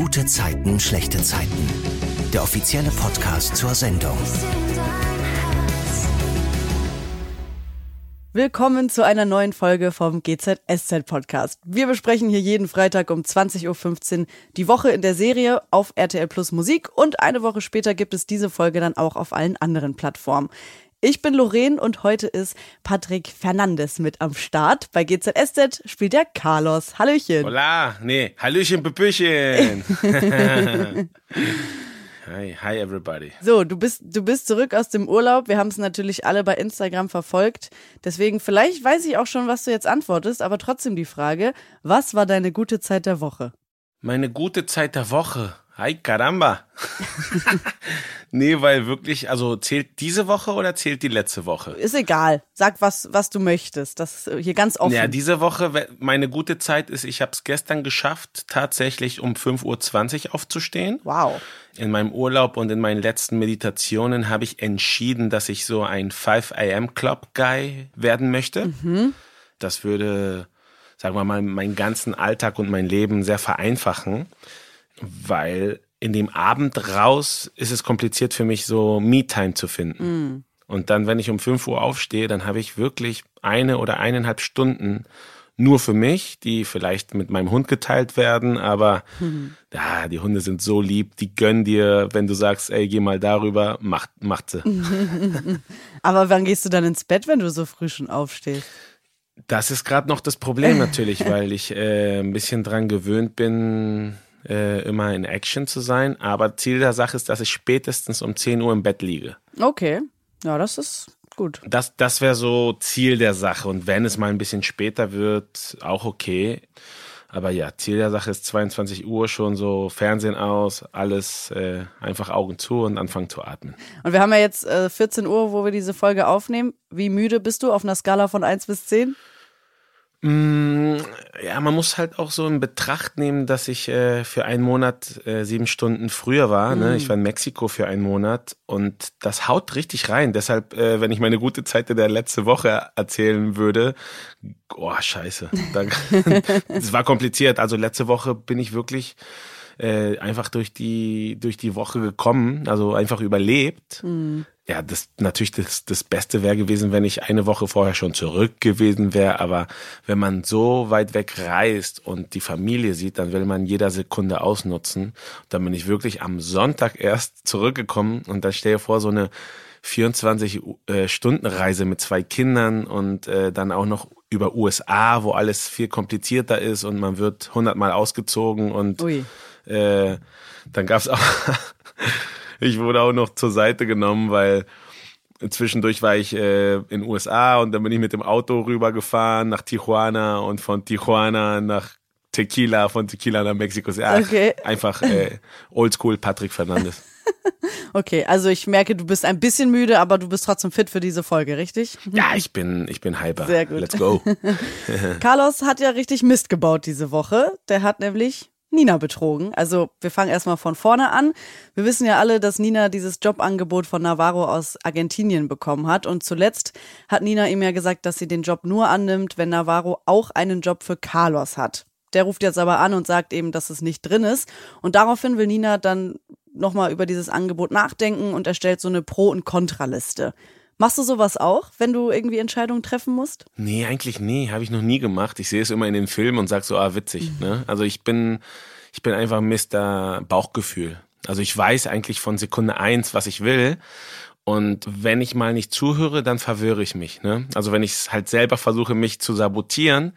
Gute Zeiten, schlechte Zeiten. Der offizielle Podcast zur Sendung. Willkommen zu einer neuen Folge vom GZSZ Podcast. Wir besprechen hier jeden Freitag um 20.15 Uhr die Woche in der Serie auf RTL Plus Musik und eine Woche später gibt es diese Folge dann auch auf allen anderen Plattformen. Ich bin Lorraine und heute ist Patrick Fernandes mit am Start. Bei GZSZ spielt der Carlos. Hallöchen. Hola, nee, Hallöchen, Pepöchen. hi, hi everybody. So, du bist, du bist zurück aus dem Urlaub. Wir haben es natürlich alle bei Instagram verfolgt. Deswegen, vielleicht weiß ich auch schon, was du jetzt antwortest, aber trotzdem die Frage, was war deine gute Zeit der Woche? Meine gute Zeit der Woche. Ay, caramba. nee, weil wirklich, also zählt diese Woche oder zählt die letzte Woche? Ist egal. Sag, was, was du möchtest. Das ist hier ganz offen. Ja, diese Woche, meine gute Zeit ist, ich habe es gestern geschafft, tatsächlich um 5.20 Uhr aufzustehen. Wow. In meinem Urlaub und in meinen letzten Meditationen habe ich entschieden, dass ich so ein 5 AM Club Guy werden möchte. Mhm. Das würde, sagen wir mal, meinen ganzen Alltag und mein Leben sehr vereinfachen weil in dem Abend raus ist es kompliziert für mich, so Me-Time zu finden. Mm. Und dann, wenn ich um 5 Uhr aufstehe, dann habe ich wirklich eine oder eineinhalb Stunden nur für mich, die vielleicht mit meinem Hund geteilt werden, aber Mhm. ja, die Hunde sind so lieb, die gönnen dir, wenn du sagst, ey, geh mal darüber, macht, macht sie. Aber wann gehst du dann ins Bett, wenn du so früh schon aufstehst? Das ist gerade noch das Problem natürlich, weil ich äh, ein bisschen dran gewöhnt bin, äh, immer in Action zu sein. Aber Ziel der Sache ist, dass ich spätestens um 10 Uhr im Bett liege. Okay. Ja, das ist gut. Das, das wäre so Ziel der Sache. Und wenn es mal ein bisschen später wird, auch okay. Aber ja, Ziel der Sache ist 22 Uhr schon so Fernsehen aus, alles äh, einfach Augen zu und anfangen zu atmen. Und wir haben ja jetzt äh, 14 Uhr, wo wir diese Folge aufnehmen. Wie müde bist du auf einer Skala von 1 bis 10? Mm, ja, man muss halt auch so in Betracht nehmen, dass ich äh, für einen Monat äh, sieben Stunden früher war. Ne? Ich war in Mexiko für einen Monat und das haut richtig rein. Deshalb, äh, wenn ich meine gute Zeit der letzte Woche erzählen würde, oh scheiße, es war kompliziert. Also letzte Woche bin ich wirklich äh, einfach durch die durch die Woche gekommen, also einfach überlebt. Mhm. Ja, das natürlich das, das Beste wäre gewesen, wenn ich eine Woche vorher schon zurück gewesen wäre. Aber wenn man so weit weg reist und die Familie sieht, dann will man jeder Sekunde ausnutzen. Dann bin ich wirklich am Sonntag erst zurückgekommen und dann stell dir vor, so eine 24-Stunden-Reise mit zwei Kindern und äh, dann auch noch über USA, wo alles viel komplizierter ist und man wird hundertmal ausgezogen und Ui. Äh, dann gab's auch, ich wurde auch noch zur Seite genommen, weil zwischendurch war ich äh, in USA und dann bin ich mit dem Auto rübergefahren nach Tijuana und von Tijuana nach Tequila, von Tequila nach Mexiko. Ja, Okay. Einfach äh, Oldschool Patrick Fernandes. Okay, also ich merke, du bist ein bisschen müde, aber du bist trotzdem fit für diese Folge, richtig? Ja, ich bin, ich bin hyper. Sehr gut. Let's go. Carlos hat ja richtig Mist gebaut diese Woche. Der hat nämlich Nina betrogen. Also wir fangen erstmal von vorne an. Wir wissen ja alle, dass Nina dieses Jobangebot von Navarro aus Argentinien bekommen hat. Und zuletzt hat Nina ihm ja gesagt, dass sie den Job nur annimmt, wenn Navarro auch einen Job für Carlos hat. Der ruft jetzt aber an und sagt eben, dass es nicht drin ist. Und daraufhin will Nina dann nochmal über dieses Angebot nachdenken und erstellt so eine Pro- und Kontraliste. Machst du sowas auch, wenn du irgendwie Entscheidungen treffen musst? Nee, eigentlich nie. Habe ich noch nie gemacht. Ich sehe es immer in den Filmen und sag so, ah, witzig. Ne? Also ich bin, ich bin einfach Mr. Bauchgefühl. Also ich weiß eigentlich von Sekunde eins, was ich will. Und wenn ich mal nicht zuhöre, dann verwirre ich mich. Ne? Also wenn ich halt selber versuche, mich zu sabotieren,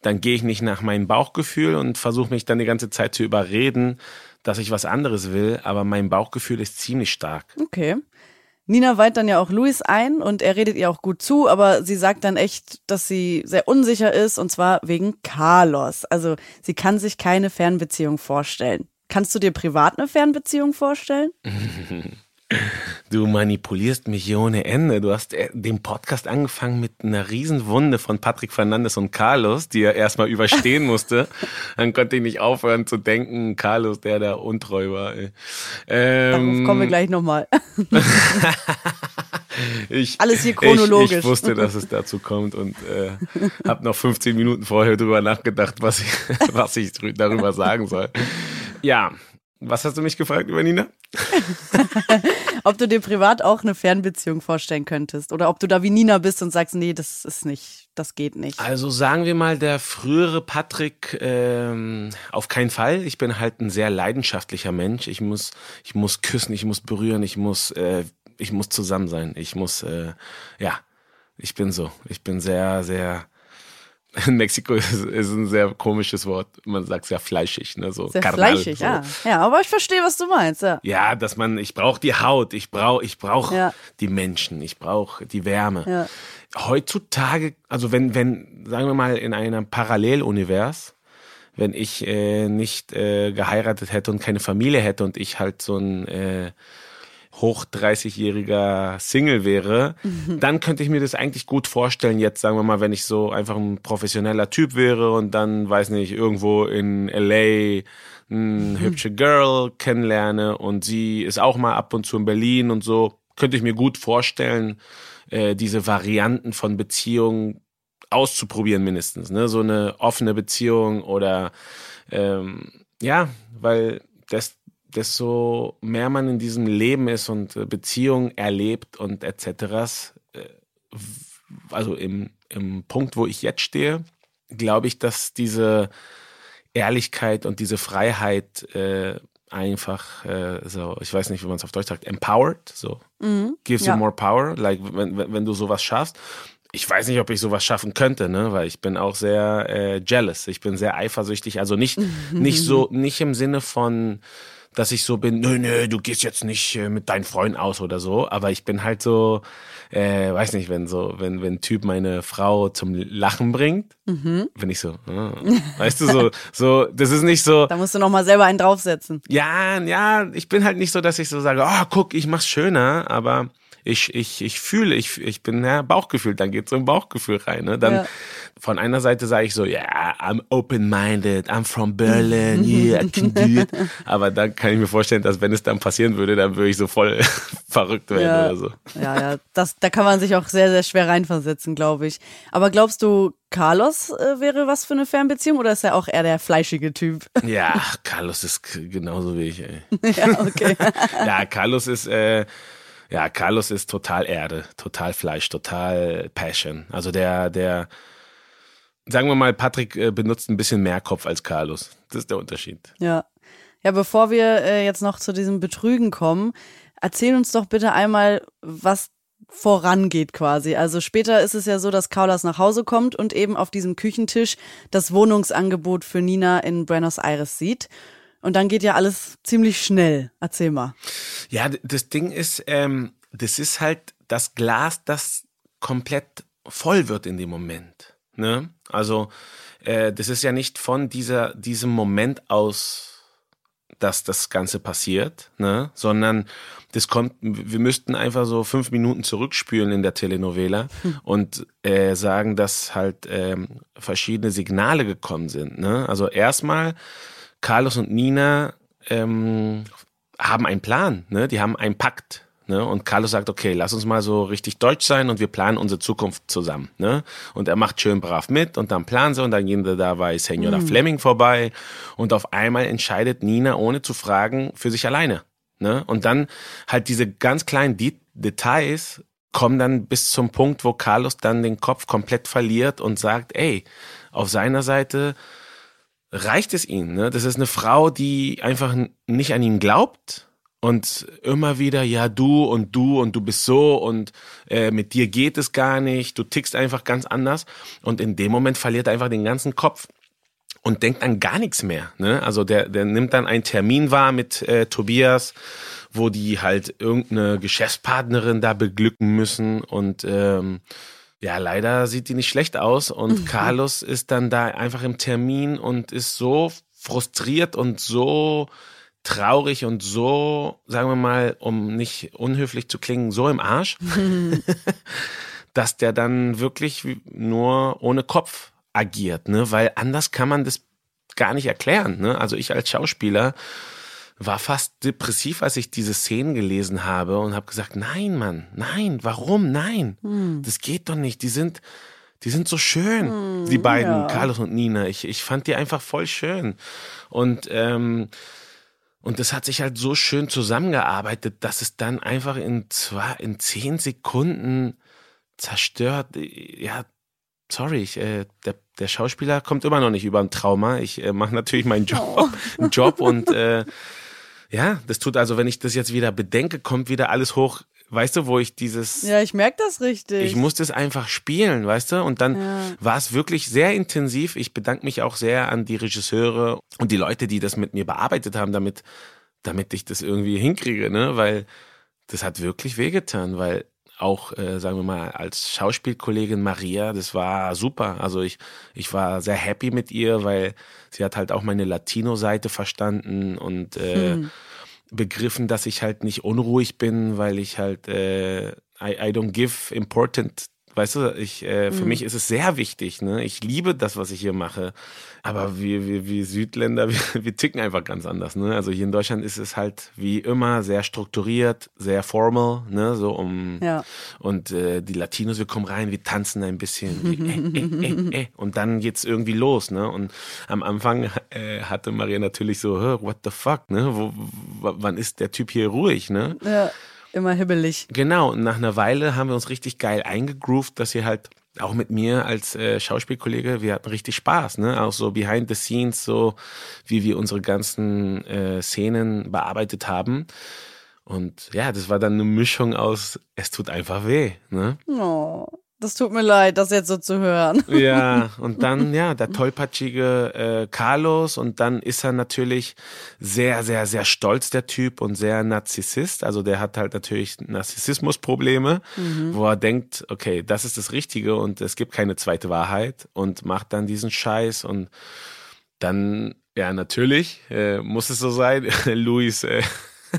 dann gehe ich nicht nach meinem Bauchgefühl und versuche mich dann die ganze Zeit zu überreden, dass ich was anderes will. Aber mein Bauchgefühl ist ziemlich stark. Okay. Nina weiht dann ja auch Luis ein und er redet ihr auch gut zu, aber sie sagt dann echt, dass sie sehr unsicher ist und zwar wegen Carlos. Also sie kann sich keine Fernbeziehung vorstellen. Kannst du dir privat eine Fernbeziehung vorstellen? Du manipulierst mich hier ohne Ende. Du hast äh, den Podcast angefangen mit einer Riesenwunde von Patrick Fernandes und Carlos, die er erstmal überstehen musste. Dann konnte ich nicht aufhören zu denken, Carlos, der da untreu war. ey. Darauf Ähm, kommen wir gleich nochmal. ich, Alles hier chronologisch. Ich, ich wusste, dass es dazu kommt und äh, habe noch 15 Minuten vorher drüber nachgedacht, was ich, was ich darüber sagen soll. Ja, was hast du mich gefragt über Nina? ob du dir privat auch eine Fernbeziehung vorstellen könntest oder ob du da wie Nina bist und sagst, nee, das ist nicht, das geht nicht. Also sagen wir mal, der frühere Patrick ähm, auf keinen Fall. Ich bin halt ein sehr leidenschaftlicher Mensch. Ich muss, ich muss küssen, ich muss berühren, ich muss, äh, ich muss zusammen sein. Ich muss, äh, ja, ich bin so. Ich bin sehr, sehr in Mexiko ist, ist ein sehr komisches Wort. Man sagt sehr fleischig, ne? So sehr Karnal, fleischig, so. ja. Ja, aber ich verstehe, was du meinst, ja. Ja, dass man, ich brauche die Haut, ich brauche, ich brauche ja. die Menschen, ich brauche die Wärme. Ja. Heutzutage, also wenn, wenn, sagen wir mal, in einem Parallelunivers, wenn ich äh, nicht äh, geheiratet hätte und keine Familie hätte und ich halt so ein äh, hoch 30-jähriger Single wäre, mhm. dann könnte ich mir das eigentlich gut vorstellen. Jetzt sagen wir mal, wenn ich so einfach ein professioneller Typ wäre und dann, weiß nicht, irgendwo in LA eine mhm. hübsche Girl kennenlerne und sie ist auch mal ab und zu in Berlin und so, könnte ich mir gut vorstellen, äh, diese Varianten von Beziehungen auszuprobieren mindestens. Ne? So eine offene Beziehung oder ähm, ja, weil das desto mehr man in diesem Leben ist und äh, Beziehungen erlebt und etc., äh, also im, im Punkt, wo ich jetzt stehe, glaube ich, dass diese Ehrlichkeit und diese Freiheit äh, einfach äh, so, ich weiß nicht, wie man es auf Deutsch sagt, empowered, so mhm, gives ja. you more power, like wenn, wenn du sowas schaffst. Ich weiß nicht, ob ich sowas schaffen könnte, ne, weil ich bin auch sehr äh, jealous, ich bin sehr eifersüchtig, also nicht nicht so nicht im Sinne von dass ich so bin, nö, nö, du gehst jetzt nicht äh, mit deinen Freunden aus oder so, aber ich bin halt so, äh, weiß nicht, wenn so, wenn, wenn ein Typ meine Frau zum Lachen bringt, mhm. bin ich so, ah, weißt du, so, so, das ist nicht so. Da musst du nochmal selber einen draufsetzen. Ja, ja, ich bin halt nicht so, dass ich so sage, oh, guck, ich mach's schöner, aber ich, ich, ich fühle, ich, ich bin ja Bauchgefühl, dann geht so ein Bauchgefühl rein. Ne? Dann ja. von einer Seite sage ich so, ja, yeah, I'm open-minded, I'm from Berlin, yeah, I can do it. Aber dann kann ich mir vorstellen, dass wenn es dann passieren würde, dann würde ich so voll verrückt werden ja. oder so. Ja, ja, das, da kann man sich auch sehr, sehr schwer reinversetzen, glaube ich. Aber glaubst du, Carlos äh, wäre was für eine Fernbeziehung oder ist er auch eher der fleischige Typ? Ja, Carlos ist genauso wie ich, ey. ja, okay. ja, Carlos ist, äh, ja, Carlos ist total Erde, total Fleisch, total Passion. Also der, der, sagen wir mal, Patrick äh, benutzt ein bisschen mehr Kopf als Carlos. Das ist der Unterschied. Ja. Ja, bevor wir äh, jetzt noch zu diesem Betrügen kommen, erzähl uns doch bitte einmal, was vorangeht quasi. Also später ist es ja so, dass Carlos nach Hause kommt und eben auf diesem Küchentisch das Wohnungsangebot für Nina in Buenos Aires sieht. Und dann geht ja alles ziemlich schnell. Erzähl mal. Ja, das Ding ist, ähm, das ist halt das Glas, das komplett voll wird in dem Moment. Ne? Also äh, das ist ja nicht von dieser, diesem Moment aus, dass das Ganze passiert, ne? sondern das kommt, wir müssten einfach so fünf Minuten zurückspülen in der Telenovela hm. und äh, sagen, dass halt ähm, verschiedene Signale gekommen sind. Ne? Also erstmal Carlos und Nina ähm, haben einen Plan, ne? die haben einen Pakt. Ne? Und Carlos sagt, okay, lass uns mal so richtig deutsch sein und wir planen unsere Zukunft zusammen. Ne? Und er macht schön brav mit und dann planen sie und dann gehen da dabei Senora mhm. Fleming vorbei und auf einmal entscheidet Nina, ohne zu fragen, für sich alleine. Ne? Und dann halt diese ganz kleinen De Details kommen dann bis zum Punkt, wo Carlos dann den Kopf komplett verliert und sagt, ey, auf seiner Seite reicht es ihnen. Ne? Das ist eine Frau, die einfach nicht an ihn glaubt und immer wieder, ja, du und du und du bist so und äh, mit dir geht es gar nicht, du tickst einfach ganz anders. Und in dem Moment verliert er einfach den ganzen Kopf und denkt an gar nichts mehr. Ne? Also der, der nimmt dann einen Termin wahr mit äh, Tobias, wo die halt irgendeine Geschäftspartnerin da beglücken müssen und ähm, ja, leider sieht die nicht schlecht aus und mhm. Carlos ist dann da einfach im Termin und ist so frustriert und so traurig und so, sagen wir mal, um nicht unhöflich zu klingen, so im Arsch, dass der dann wirklich nur ohne Kopf agiert, ne? Weil anders kann man das gar nicht erklären, ne? Also ich als Schauspieler war fast depressiv, als ich diese Szenen gelesen habe und habe gesagt, nein, Mann, nein, warum, nein, hm. das geht doch nicht. Die sind, die sind so schön, hm, die beiden, ja. Carlos und Nina. Ich, ich fand die einfach voll schön. Und ähm, Und das hat sich halt so schön zusammengearbeitet, dass es dann einfach in zwei, in zehn Sekunden zerstört. Ja, sorry, ich, äh, der, der Schauspieler kommt immer noch nicht über ein Trauma. Ich äh, mache natürlich meinen Job, oh. Job und äh, ja, das tut also, wenn ich das jetzt wieder bedenke, kommt wieder alles hoch. Weißt du, wo ich dieses. Ja, ich merke das richtig. Ich musste es einfach spielen, weißt du? Und dann ja. war es wirklich sehr intensiv. Ich bedanke mich auch sehr an die Regisseure und die Leute, die das mit mir bearbeitet haben, damit, damit ich das irgendwie hinkriege, ne? Weil das hat wirklich wehgetan, weil auch, äh, sagen wir mal, als Schauspielkollegin Maria, das war super. Also ich, ich war sehr happy mit ihr, weil sie hat halt auch meine Latino-Seite verstanden und äh, hm. begriffen, dass ich halt nicht unruhig bin, weil ich halt äh, I, I don't give important Weißt du, ich, äh, für mhm. mich ist es sehr wichtig. Ne? Ich liebe das, was ich hier mache. Aber wir, wir, wir Südländer, wir, wir ticken einfach ganz anders. Ne? Also hier in Deutschland ist es halt wie immer sehr strukturiert, sehr formal. Ne? So um ja. und äh, die Latinos, wir kommen rein, wir tanzen ein bisschen wie, äh, äh, äh, äh, und dann geht's irgendwie los. Ne? Und am Anfang äh, hatte Maria natürlich so, what the fuck? Ne? Wo, wann ist der Typ hier ruhig? Ne? Ja. Immer hibbelig. Genau, und nach einer Weile haben wir uns richtig geil eingegroovt, dass sie halt auch mit mir als äh, Schauspielkollege, wir hatten richtig Spaß, ne? Auch so behind the scenes, so wie wir unsere ganzen äh, Szenen bearbeitet haben. Und ja, das war dann eine Mischung aus, es tut einfach weh, ne? Oh. Das tut mir leid, das jetzt so zu hören. Ja, und dann, ja, der tollpatschige äh, Carlos und dann ist er natürlich sehr, sehr, sehr stolz, der Typ und sehr Narzissist. Also der hat halt natürlich Narzissmusprobleme, mhm. wo er denkt, okay, das ist das Richtige und es gibt keine zweite Wahrheit und macht dann diesen Scheiß und dann, ja, natürlich äh, muss es so sein. Luis äh,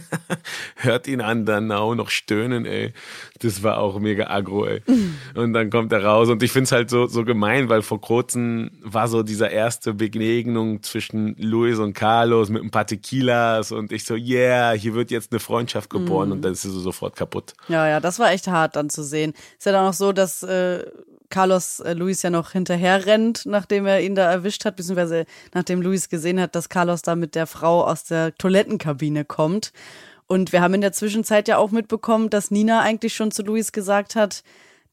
hört ihn an, dann auch noch stöhnen, ey. Das war auch mega aggro, ey. Und dann kommt er raus und ich find's halt so, so gemein, weil vor kurzem war so dieser erste Begegnung zwischen Luis und Carlos mit ein paar Tequilas und ich so, yeah, hier wird jetzt eine Freundschaft geboren mm. und dann ist sie so sofort kaputt. Ja, ja, das war echt hart dann zu sehen. Ist ja dann auch so, dass äh, Carlos äh, Luis ja noch hinterher rennt, nachdem er ihn da erwischt hat, beziehungsweise nachdem Luis gesehen hat, dass Carlos da mit der Frau aus der Toilettenkabine kommt. Und wir haben in der Zwischenzeit ja auch mitbekommen, dass Nina eigentlich schon zu Luis gesagt hat,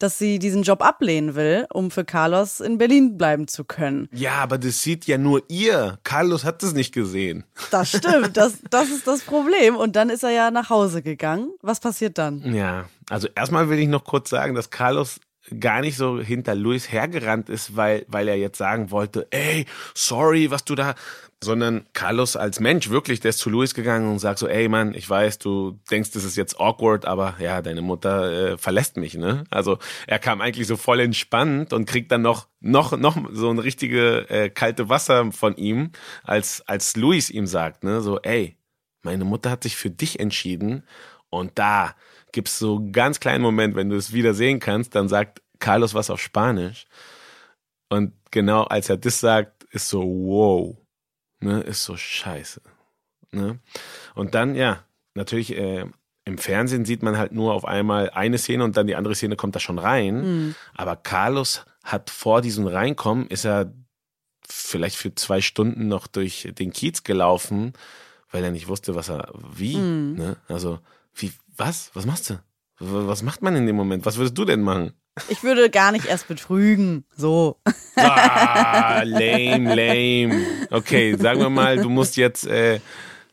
dass sie diesen Job ablehnen will, um für Carlos in Berlin bleiben zu können. Ja, aber das sieht ja nur ihr. Carlos hat es nicht gesehen. Das stimmt, das, das ist das Problem. Und dann ist er ja nach Hause gegangen. Was passiert dann? Ja, also erstmal will ich noch kurz sagen, dass Carlos gar nicht so hinter Luis hergerannt ist, weil, weil er jetzt sagen wollte, ey, sorry, was du da, sondern Carlos als Mensch wirklich, der ist zu Luis gegangen und sagt so, ey Mann, ich weiß, du denkst, das ist jetzt awkward, aber ja, deine Mutter äh, verlässt mich, ne? Also er kam eigentlich so voll entspannt und kriegt dann noch noch noch so ein richtige äh, kalte Wasser von ihm, als als Luis ihm sagt, ne? So, ey, meine Mutter hat sich für dich entschieden und da gibt es so einen ganz kleinen Moment, wenn du es wieder sehen kannst, dann sagt Carlos was auf Spanisch. Und genau als er das sagt, ist so, wow, ne, ist so scheiße. Ne? Und dann, ja, natürlich, äh, im Fernsehen sieht man halt nur auf einmal eine Szene und dann die andere Szene kommt da schon rein. Mhm. Aber Carlos hat vor diesem Reinkommen, ist er vielleicht für zwei Stunden noch durch den Kiez gelaufen, weil er nicht wusste, was er, wie. Mhm. Ne? Also, wie, was? Was machst du? Was macht man in dem Moment? Was würdest du denn machen? Ich würde gar nicht erst betrügen. So. Ah, lame, lame. Okay, sagen wir mal, du musst jetzt äh,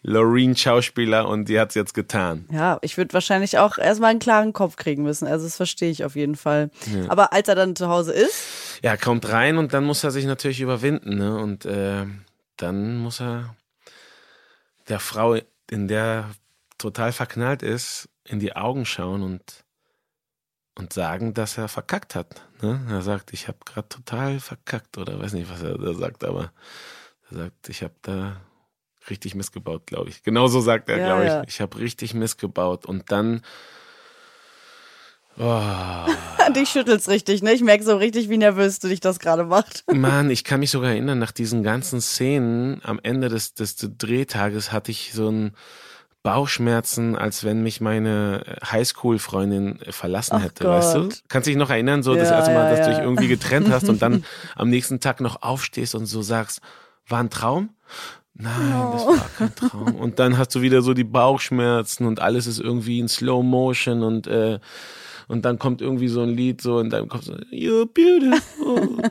Loreen Schauspieler und die hat es jetzt getan. Ja, ich würde wahrscheinlich auch erstmal einen klaren Kopf kriegen müssen. Also das verstehe ich auf jeden Fall. Ja. Aber als er dann zu Hause ist. Ja, kommt rein und dann muss er sich natürlich überwinden. Ne? Und äh, dann muss er der Frau, in der total verknallt ist, in die Augen schauen und, und sagen, dass er verkackt hat. Ne? Er sagt, ich habe gerade total verkackt oder weiß nicht, was er da sagt, aber er sagt, ich habe da richtig missgebaut, glaube ich. Genauso sagt er, ja, glaube ich. Ja. Ich habe richtig missgebaut und dann Oh. dich schüttelt's richtig, ne? Ich merke so richtig, wie nervös du dich das gerade macht. Mann, ich kann mich sogar erinnern, nach diesen ganzen Szenen, am Ende des, des Drehtages hatte ich so ein, Bauchschmerzen, als wenn mich meine Highschool-Freundin verlassen Ach hätte, Gott. weißt du? Kannst du dich noch erinnern, so ja, das erste Mal, ja, dass du dich irgendwie getrennt hast und dann am nächsten Tag noch aufstehst und so sagst, war ein Traum? Nein, oh. das war kein Traum. Und dann hast du wieder so die Bauchschmerzen und alles ist irgendwie in Slow Motion und äh, und dann kommt irgendwie so ein Lied so in deinem Kopf so, You're beautiful.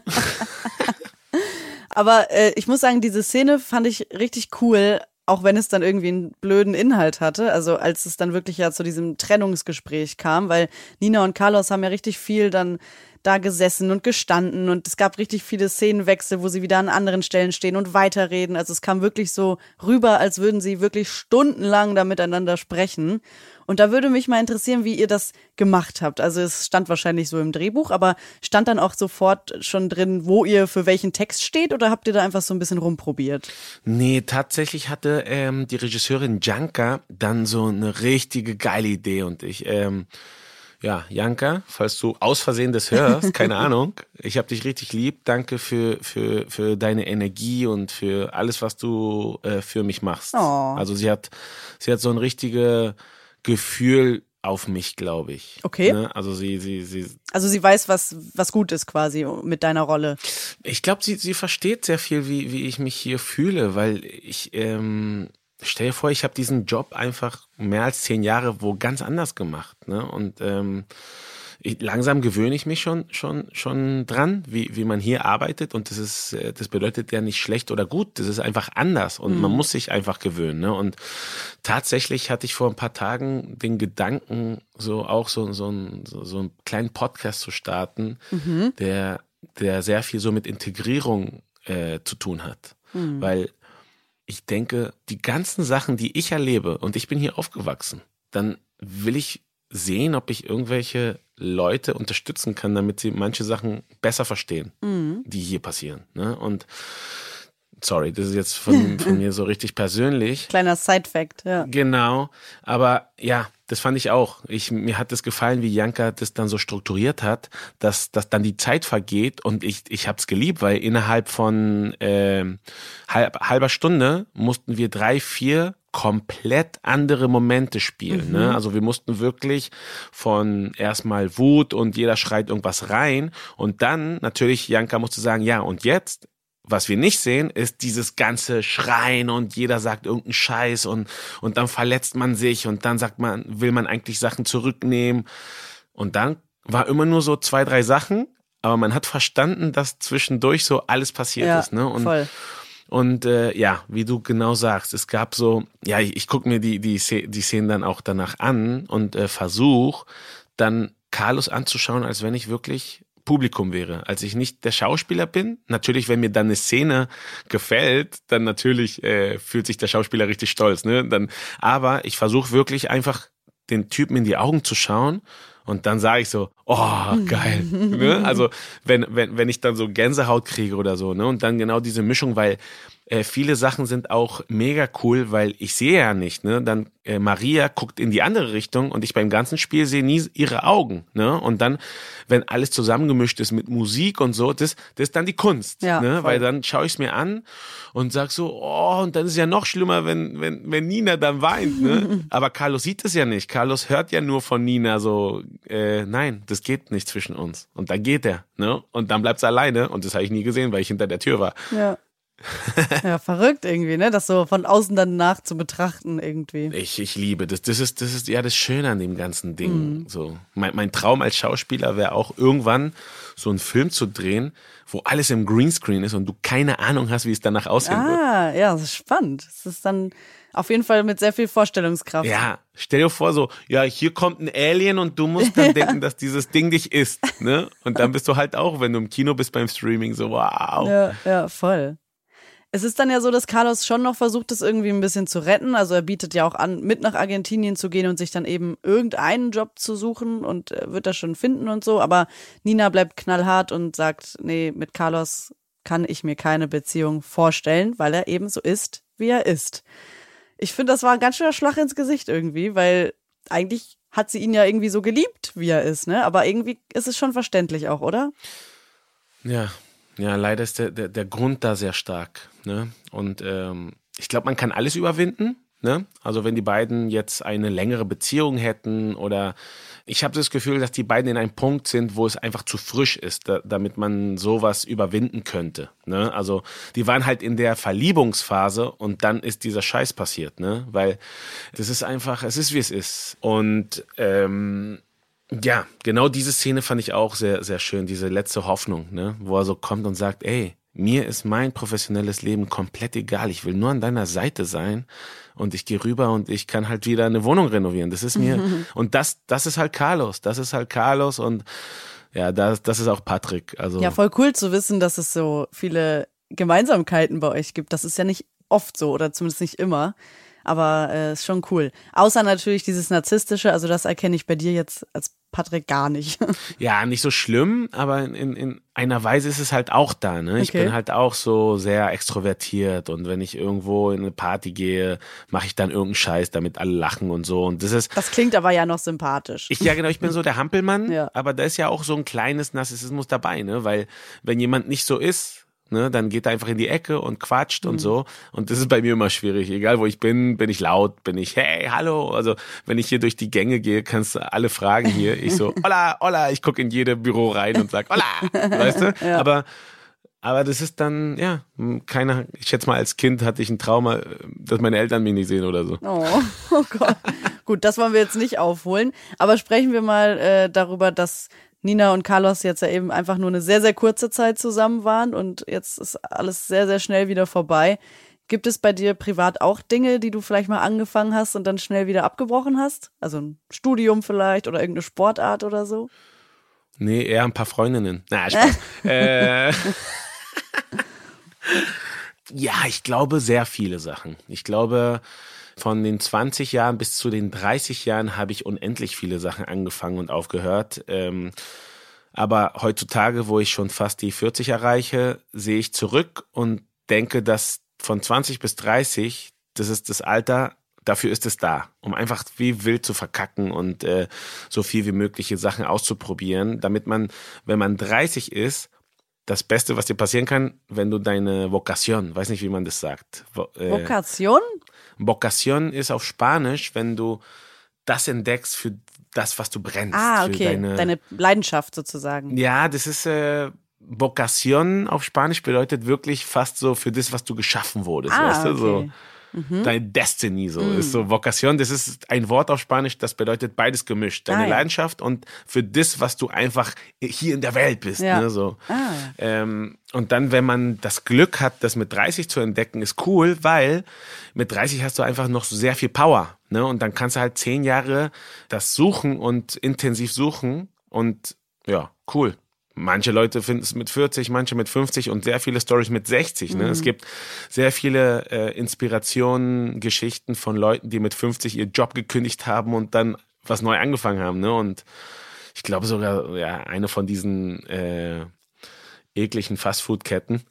Aber äh, ich muss sagen, diese Szene fand ich richtig cool, auch wenn es dann irgendwie einen blöden Inhalt hatte. Also als es dann wirklich ja zu diesem Trennungsgespräch kam, weil Nina und Carlos haben ja richtig viel dann da gesessen und gestanden und es gab richtig viele Szenenwechsel, wo sie wieder an anderen Stellen stehen und weiterreden. Also es kam wirklich so rüber, als würden sie wirklich stundenlang da miteinander sprechen. Und da würde mich mal interessieren, wie ihr das gemacht habt. Also es stand wahrscheinlich so im Drehbuch, aber stand dann auch sofort schon drin, wo ihr für welchen Text steht oder habt ihr da einfach so ein bisschen rumprobiert? Nee, tatsächlich hatte ähm, die Regisseurin Janka dann so eine richtige geile Idee und ich ähm, ja, Janka, falls du aus Versehen das hörst, keine Ahnung, ich habe dich richtig lieb. Danke für, für, für deine Energie und für alles, was du äh, für mich machst. Oh. Also sie hat, sie hat so ein richtiges Gefühl auf mich, glaube ich. Okay. Ne? Also sie, sie, sie. Also sie weiß, was, was gut ist quasi mit deiner Rolle. Ich glaube, sie, sie versteht sehr viel, wie, wie ich mich hier fühle, weil ich, ähm, stell dir vor, ich habe diesen Job einfach mehr als zehn Jahre wo ganz anders gemacht. Ne? Und ähm, ich, langsam gewöhne ich mich schon schon schon dran, wie wie man hier arbeitet und das ist äh, das bedeutet ja nicht schlecht oder gut, das ist einfach anders und mhm. man muss sich einfach gewöhnen. Ne? Und tatsächlich hatte ich vor ein paar Tagen den Gedanken, so auch so so, ein, so, so einen kleinen Podcast zu starten, mhm. der der sehr viel so mit Integrierung äh, zu tun hat, mhm. weil ich denke, die ganzen Sachen, die ich erlebe, und ich bin hier aufgewachsen, dann will ich sehen, ob ich irgendwelche Leute unterstützen kann, damit sie manche Sachen besser verstehen, mhm. die hier passieren. Ne? Und sorry, das ist jetzt von, von mir so richtig persönlich. Kleiner Side-Fact, ja. Genau, aber ja, das fand ich auch. Ich, mir hat es gefallen, wie Janka das dann so strukturiert hat, dass, dass dann die Zeit vergeht und ich, ich habe es geliebt, weil innerhalb von äh, halb, halber Stunde mussten wir drei, vier komplett andere Momente spielen. Ne? Mhm. Ne? Also wir mussten wirklich von erstmal Wut und jeder schreit irgendwas rein und dann natürlich Janka musste sagen, ja und jetzt was wir nicht sehen, ist dieses ganze Schreien und jeder sagt irgendeinen Scheiß und, und dann verletzt man sich und dann sagt man, will man eigentlich Sachen zurücknehmen. Und dann war immer nur so zwei, drei Sachen, aber man hat verstanden, dass zwischendurch so alles passiert ja, ist. Ne? Und, voll. Und äh, ja, wie du genau sagst, es gab so, ja, ich, ich gucke mir die, die, die Szenen dann auch danach an und äh, versuche dann Carlos anzuschauen, als wenn ich wirklich Publikum wäre, als ich nicht der Schauspieler bin. Natürlich, wenn mir dann eine Szene gefällt, dann natürlich äh, fühlt sich der Schauspieler richtig stolz. Ne? Dann, aber ich versuche wirklich einfach den Typen in die Augen zu schauen und dann sage ich so, oh, geil. ne? Also wenn, wenn, wenn ich dann so Gänsehaut kriege oder so, ne? Und dann genau diese Mischung, weil äh, viele Sachen sind auch mega cool, weil ich sehe ja nicht, ne? Dann äh, Maria guckt in die andere Richtung und ich beim ganzen Spiel sehe nie ihre Augen, ne? Und dann, wenn alles zusammengemischt ist mit Musik und so, das, das ist dann die Kunst, ja, ne? Voll. Weil dann schaue ich es mir an und sag so, oh, und dann ist es ja noch schlimmer, wenn, wenn, wenn Nina dann weint, ne? Aber Carlos sieht es ja nicht. Carlos hört ja nur von Nina so, äh, nein, das geht nicht zwischen uns. Und dann geht er, ne? Und dann bleibt es alleine und das habe ich nie gesehen, weil ich hinter der Tür war. Ja. ja, verrückt irgendwie, ne? Das so von außen dann nach zu betrachten irgendwie. Ich, ich liebe das. Das ist, das ist ja das Schöne an dem ganzen Ding. Mhm. So. Mein, mein Traum als Schauspieler wäre auch irgendwann so einen Film zu drehen, wo alles im Greenscreen ist und du keine Ahnung hast, wie es danach aussehen ah, wird. Ah, ja, das ist spannend. Das ist dann auf jeden Fall mit sehr viel Vorstellungskraft. Ja, stell dir vor, so, ja, hier kommt ein Alien und du musst dann denken, dass dieses Ding dich isst, ne? Und dann bist du halt auch, wenn du im Kino bist beim Streaming, so, wow. Ja, ja, voll. Es ist dann ja so, dass Carlos schon noch versucht, das irgendwie ein bisschen zu retten. Also er bietet ja auch an, mit nach Argentinien zu gehen und sich dann eben irgendeinen Job zu suchen und äh, wird das schon finden und so. Aber Nina bleibt knallhart und sagt, nee, mit Carlos kann ich mir keine Beziehung vorstellen, weil er eben so ist, wie er ist. Ich finde, das war ein ganz schöner Schlag ins Gesicht irgendwie, weil eigentlich hat sie ihn ja irgendwie so geliebt, wie er ist, ne? Aber irgendwie ist es schon verständlich auch, oder? Ja, ja, leider ist der, der, der Grund da sehr stark. Ne? Und ähm, ich glaube, man kann alles überwinden. Ne? Also wenn die beiden jetzt eine längere Beziehung hätten oder ich habe das Gefühl, dass die beiden in einem Punkt sind, wo es einfach zu frisch ist, da, damit man sowas überwinden könnte. Ne? Also die waren halt in der Verliebungsphase und dann ist dieser Scheiß passiert, ne? Weil das ist einfach, es ist wie es ist. Und ähm, ja, genau diese Szene fand ich auch sehr, sehr schön, diese letzte Hoffnung, ne? wo er so kommt und sagt, ey, mir ist mein professionelles Leben komplett egal. Ich will nur an deiner Seite sein und ich gehe rüber und ich kann halt wieder eine Wohnung renovieren. Das ist mir und das das ist halt Carlos, das ist halt Carlos und ja, das das ist auch Patrick. Also Ja, voll cool zu wissen, dass es so viele Gemeinsamkeiten bei euch gibt. Das ist ja nicht oft so oder zumindest nicht immer. Aber äh, ist schon cool. Außer natürlich dieses Narzisstische, also das erkenne ich bei dir jetzt als Patrick gar nicht. Ja, nicht so schlimm, aber in, in einer Weise ist es halt auch da. Ne? Ich Okay. bin halt auch so sehr extrovertiert und wenn ich irgendwo in eine Party gehe, mache ich dann irgendeinen Scheiß, damit alle lachen und so. Und das ist, Das klingt aber ja noch sympathisch. ich, ja genau, ich bin so der Hampelmann, Ja. aber da ist ja auch so ein kleines Narzissmus dabei, ne? Weil wenn jemand nicht so ist, ne, dann geht er einfach in die Ecke und quatscht Mhm. und so. Und das ist bei mir immer schwierig. Egal wo ich bin, bin ich laut, bin ich, hey, hallo. Also wenn ich hier durch die Gänge gehe, kannst du alle fragen hier. Ich so, hola, hola, ich gucke in jede Büro rein und sag, hola, weißt du? Aber aber das ist dann, ja, keiner, ich schätze mal, als Kind hatte ich ein Trauma, dass meine Eltern mich nicht sehen oder so. Oh, oh Gott. Gut, das wollen wir jetzt nicht aufholen. Aber sprechen wir mal äh, darüber, dass Nina und Carlos jetzt ja eben einfach nur eine sehr, sehr kurze Zeit zusammen waren und jetzt ist alles sehr, sehr schnell wieder vorbei. Gibt es bei dir privat auch Dinge, die du vielleicht mal angefangen hast und dann schnell wieder abgebrochen hast? Also ein Studium vielleicht oder irgendeine Sportart oder so? Nee, eher ein paar Freundinnen. Na, Spaß. äh, ja, ich glaube sehr viele Sachen. Ich glaube, von den 20 Jahren bis zu den 30 Jahren habe ich unendlich viele Sachen angefangen und aufgehört. Ähm, aber heutzutage, wo ich schon fast die 40 erreiche, sehe ich zurück und denke, dass von 20 bis 30, das ist das Alter, dafür ist es da, um einfach wie wild zu verkacken und äh, so viel wie mögliche Sachen auszuprobieren, damit man, wenn man 30 ist, das Beste, was dir passieren kann, wenn du deine Vocation, weiß nicht, wie man das sagt. Vo äh, Vokation? Vocation ist auf Spanisch, wenn du das entdeckst für das, was du brennst. Ah, für okay. deine, Deine Leidenschaft sozusagen. ja, das ist äh, Vocation auf Spanisch bedeutet wirklich fast so für das, was du geschaffen wurdest, Ah, weißt du? So okay. Mhm. deine Destiny so ist so Vocation. Das ist ein Wort auf Spanisch, das bedeutet beides gemischt. Deine Ah, ja. Leidenschaft und für das, was du einfach hier in der Welt bist. Ja. Ne, so. Ah. Ähm, und dann, wenn man das Glück hat, das mit 30 zu entdecken, ist cool, weil mit 30 hast du einfach noch sehr viel Power. Ne? Und dann kannst du halt zehn Jahre das suchen und intensiv suchen. Und ja, cool. Manche Leute finden es mit 40, manche mit 50 und sehr viele Stories mit 60. Ne? Es gibt sehr viele äh, Inspirationen, Geschichten von Leuten, die mit 50 ihr Job gekündigt haben und dann was neu angefangen haben. Ne? Und ich glaube sogar, ja, eine von diesen äh, ekligen Fastfood-Ketten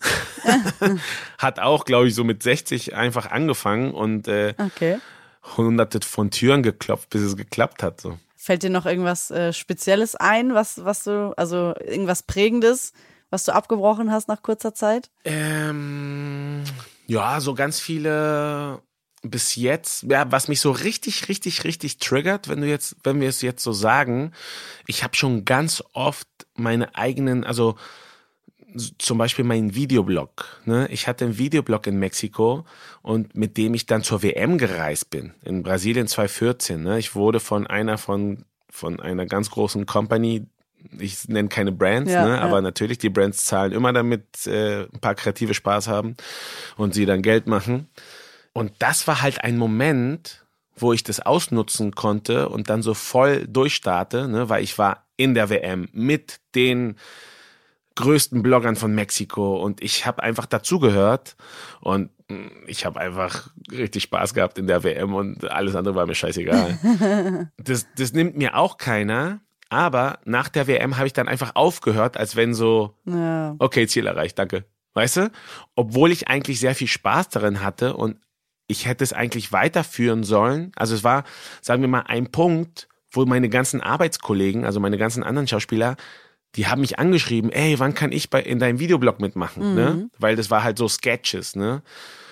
hat auch, glaube ich, so mit 60 einfach angefangen und äh, Okay. hunderte von Türen geklopft, bis es geklappt hat. So. Fällt dir noch irgendwas äh, Spezielles ein, was, was du, also irgendwas Prägendes, was du abgebrochen hast nach kurzer Zeit? Ähm, ja, so ganz viele bis jetzt, ja, was mich so richtig, richtig, richtig triggert, wenn du jetzt, wenn wir es jetzt so sagen, ich habe schon ganz oft meine eigenen, also zum Beispiel meinen Videoblog. Ne? Ich hatte einen Videoblog in Mexiko und mit dem ich dann zur WM gereist bin, in Brasilien 2014. Ne? Ich wurde von einer von, von einer ganz großen Company, ich nenne keine Brands, Ja, ne? ja. aber natürlich, die Brands zahlen immer damit äh, ein paar kreative Spaß haben und sie dann Geld machen. Und das war halt ein Moment, wo ich das ausnutzen konnte und dann so voll durchstarte, ne, weil ich war in der WM mit den größten Bloggern von Mexiko und ich habe einfach dazugehört und mh, ich habe einfach richtig Spaß gehabt in der WM und alles andere war mir scheißegal. das, das nimmt mir auch keiner, aber nach der WM habe ich dann einfach aufgehört, als wenn so, Ja. okay, Ziel erreicht, danke. Weißt du? Obwohl ich eigentlich sehr viel Spaß darin hatte und ich hätte es eigentlich weiterführen sollen. Also es war, sagen wir mal, ein Punkt, wo meine ganzen Arbeitskollegen, also meine ganzen anderen Schauspieler, die haben mich angeschrieben, ey, wann kann ich bei in deinem Videoblog mitmachen, ne? Weil das war halt so Sketches, ne?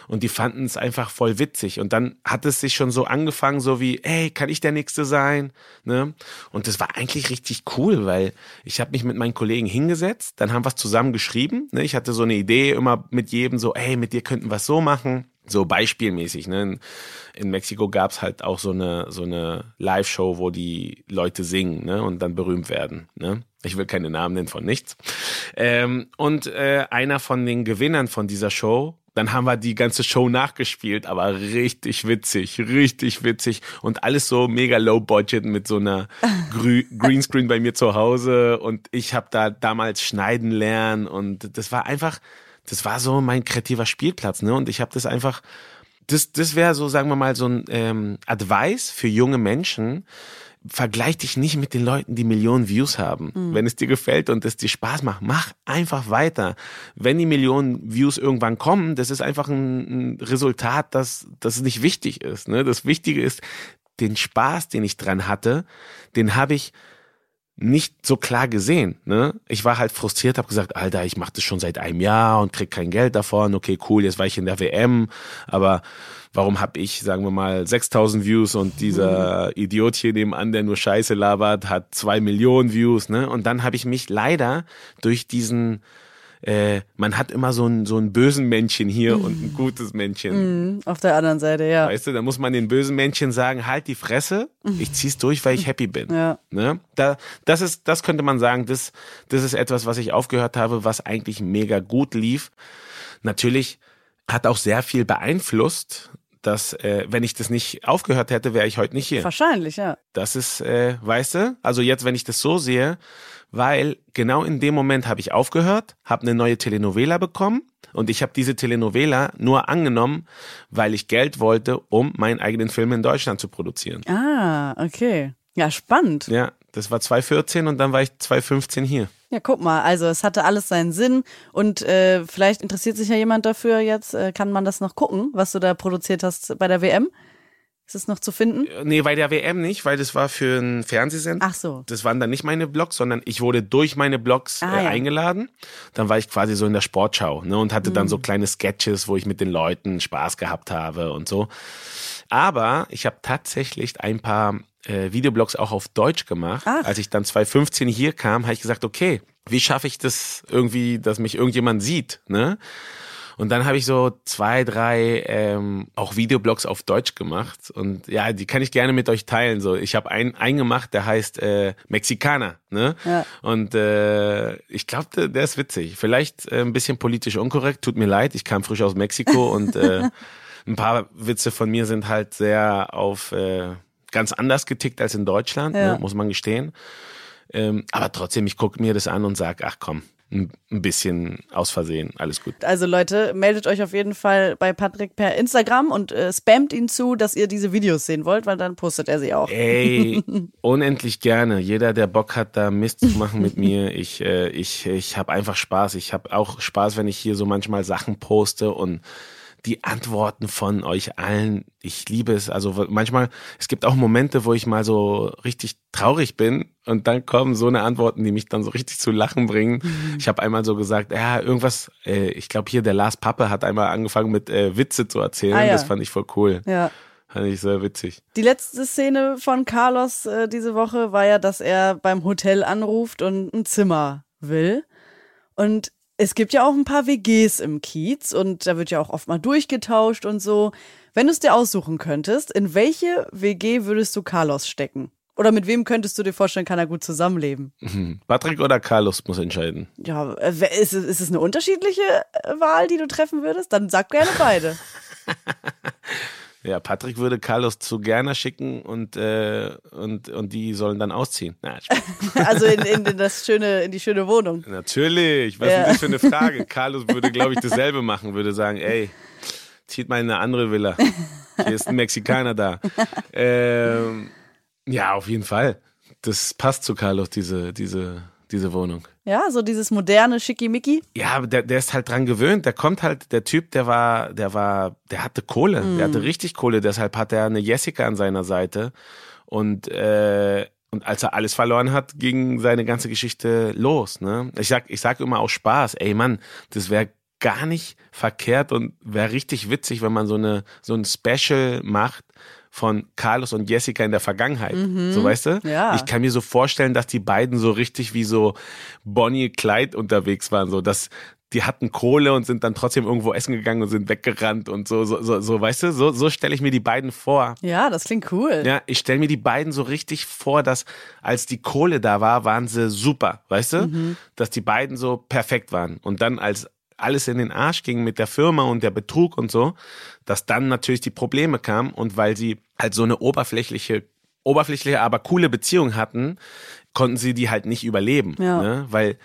und die fanden es einfach voll witzig. Und dann hat es sich schon so angefangen, so wie, ey, kann ich der Nächste sein? Ne? Und das war eigentlich richtig cool, weil ich habe mich mit meinen Kollegen hingesetzt, dann haben wir es zusammen geschrieben. Ne? Ich hatte so eine Idee immer mit jedem so, ey, mit dir könnten wir es so machen. So beispielmäßig, ne? In Mexiko gab's halt auch so eine, so eine Live-Show, wo die Leute singen, ne? Und dann berühmt werden, ne? Ich will keine Namen nennen von nichts. Ähm, und äh, einer von den Gewinnern von dieser Show dann haben wir die ganze Show nachgespielt, aber richtig witzig, richtig witzig und alles so mega low budget mit so einer Grü Greenscreen bei mir zu Hause und ich habe da damals schneiden lernen und das war einfach, das war so mein kreativer Spielplatz, ne? Und ich habe das einfach, das, das wäre so, sagen wir mal, so ein ähm, Advice für junge Menschen vergleich dich nicht mit den Leuten, die Millionen Views haben. Mhm. Wenn es dir gefällt und es dir Spaß macht, mach einfach weiter. Wenn die Millionen Views irgendwann kommen, das ist einfach ein, ein Resultat, dass das nicht wichtig ist. Ne? Das Wichtige ist, den Spaß, den ich dran hatte, den habe ich nicht so klar gesehen. Ne? Ich war halt frustriert, habe gesagt, Alter, ich mache das schon seit einem Jahr und krieg kein Geld davon. Okay, cool, jetzt war ich in der WM, aber warum habe ich, sagen wir mal, 6000 Views und dieser mhm. Idiot hier nebenan, der nur Scheiße labert, hat zwei Millionen Views. Ne? Und dann habe ich mich leider durch diesen äh, man hat immer so ein, so ein bösen Männchen hier und ein gutes Männchen. Mm, auf der anderen Seite, ja. Weißt du, da muss man den bösen Männchen sagen, halt die Fresse, ich zieh's durch, weil ich happy bin. Ja. Ne? Da, das ist, das könnte man sagen, das, das ist etwas, was ich aufgehört habe, was eigentlich mega gut lief. Natürlich hat auch sehr viel beeinflusst, dass äh, wenn ich das nicht aufgehört hätte, wäre ich heute nicht hier. Wahrscheinlich, ja. Das ist, äh, weißt du, also jetzt, wenn ich das so sehe, weil genau in dem Moment habe ich aufgehört, habe eine neue Telenovela bekommen und ich habe diese Telenovela nur angenommen, weil ich Geld wollte, um meinen eigenen Film in Deutschland zu produzieren. Ah, okay. Ja, spannend. Ja, das war 2014 und dann war ich 2015 hier. Ja, guck mal, also es hatte alles seinen Sinn und äh, vielleicht interessiert sich ja jemand dafür jetzt, äh, kann man das noch gucken, was du da produziert hast bei der WM? Ist es noch zu finden? Äh, nee, bei der WM nicht, weil das war für einen Fernsehsender. Ach so. Das waren dann nicht meine Blogs, sondern ich wurde durch meine Blogs ah, äh, ja. eingeladen. Dann war ich quasi so in der Sportschau ne, und hatte mhm. dann so kleine Sketches, wo ich mit den Leuten Spaß gehabt habe und so. Aber ich habe tatsächlich ein paar äh, Videoblogs auch auf Deutsch gemacht. Ach. Als ich dann 2015 hier kam, habe ich gesagt, okay, wie schaffe ich das irgendwie, dass mich irgendjemand sieht? Ne? Und dann habe ich so zwei, drei ähm, auch Videoblogs auf Deutsch gemacht. Und ja, die kann ich gerne mit euch teilen. So, ich habe einen, einen gemacht, der heißt äh, Mexikaner. Ne? Ja. Und äh, ich glaube, der, der ist witzig. Vielleicht äh, ein bisschen politisch unkorrekt, tut mir leid. Ich kam frisch aus Mexiko und äh, ein paar Witze von mir sind halt sehr auf äh, ganz anders getickt als in Deutschland, ja. ne? muss man gestehen. Ähm, aber trotzdem, ich gucke mir das an und sag, ach komm, ein bisschen aus Versehen. Alles gut. Also Leute, meldet euch auf jeden Fall bei Patrick per Instagram und äh, spamt ihn zu, dass ihr diese Videos sehen wollt, weil dann postet er sie auch. Ey, unendlich gerne. Jeder, der Bock hat, da Mist zu machen mit mir, ich, äh, ich, ich habe einfach Spaß. Ich habe auch Spaß, wenn ich hier so manchmal Sachen poste und die Antworten von euch allen. Ich liebe es. Also manchmal, es gibt auch Momente, wo ich mal so richtig traurig bin und dann kommen so eine Antworten, die mich dann so richtig zu lachen bringen. Mhm. Ich habe einmal so gesagt, ja, irgendwas, äh, ich glaube hier der Lars Pappe hat einmal angefangen mit äh, Witze zu erzählen. Ah, ja. Das fand ich voll cool. Ja. Fand ich sehr witzig. Die letzte Szene von Carlos äh, diese Woche war ja, dass er beim Hotel anruft und ein Zimmer will. Und es gibt ja auch ein paar WGs im Kiez und da wird ja auch oft mal durchgetauscht und so. Wenn du es dir aussuchen könntest, in welche WG würdest du Carlos stecken? Oder mit wem könntest du dir vorstellen, kann er gut zusammenleben? Mhm. Patrick oder Carlos muss entscheiden. Ja, äh, ist, ist es eine unterschiedliche äh, Wahl, die du treffen würdest? Dann sag gerne beide. Ja, Patrick würde Carlos zu Gerner schicken und, äh, und, und die sollen dann ausziehen. Na, also in, in, das schöne, in die schöne Wohnung. Natürlich. Was ja. ist das für eine Frage? Carlos würde, glaube ich, dasselbe machen, würde sagen, ey, zieht mal in eine andere Villa. Hier ist ein Mexikaner da. Ähm, ja, auf jeden Fall. Das passt zu Carlos, diese, diese diese Wohnung. Ja, so dieses moderne Schickimicki. Ja, der, der ist halt dran gewöhnt. Der kommt halt, der Typ, der war, der war, der hatte Kohle. Mm. Der hatte richtig Kohle. Deshalb hat er eine Jessica an seiner Seite. Und, äh, und als er alles verloren hat, ging seine ganze Geschichte los. Ne? Ich sag, ich sag immer auch Spaß. Ey Mann, das wäre gar nicht verkehrt und wäre richtig witzig, wenn man so eine so ein Special macht von Carlos und Jessica in der Vergangenheit. So weißt du? Ja. Ich kann mir so vorstellen, dass die beiden so richtig wie so Bonnie Clyde unterwegs waren, so dass die hatten Kohle und sind dann trotzdem irgendwo essen gegangen und sind weggerannt und so, so, so, so weißt du, so, so stelle ich mir die beiden vor. Ja, das klingt cool. Ja, ich stelle mir die beiden so richtig vor, dass als die Kohle da war, waren sie super, weißt du? Dass die beiden so perfekt waren. Und dann als alles in den Arsch ging mit der Firma und der Betrug und so, dass dann natürlich die Probleme kamen und weil sie halt so eine oberflächliche, oberflächliche, aber coole Beziehung hatten, konnten sie die halt nicht überleben, Ja. ne? weil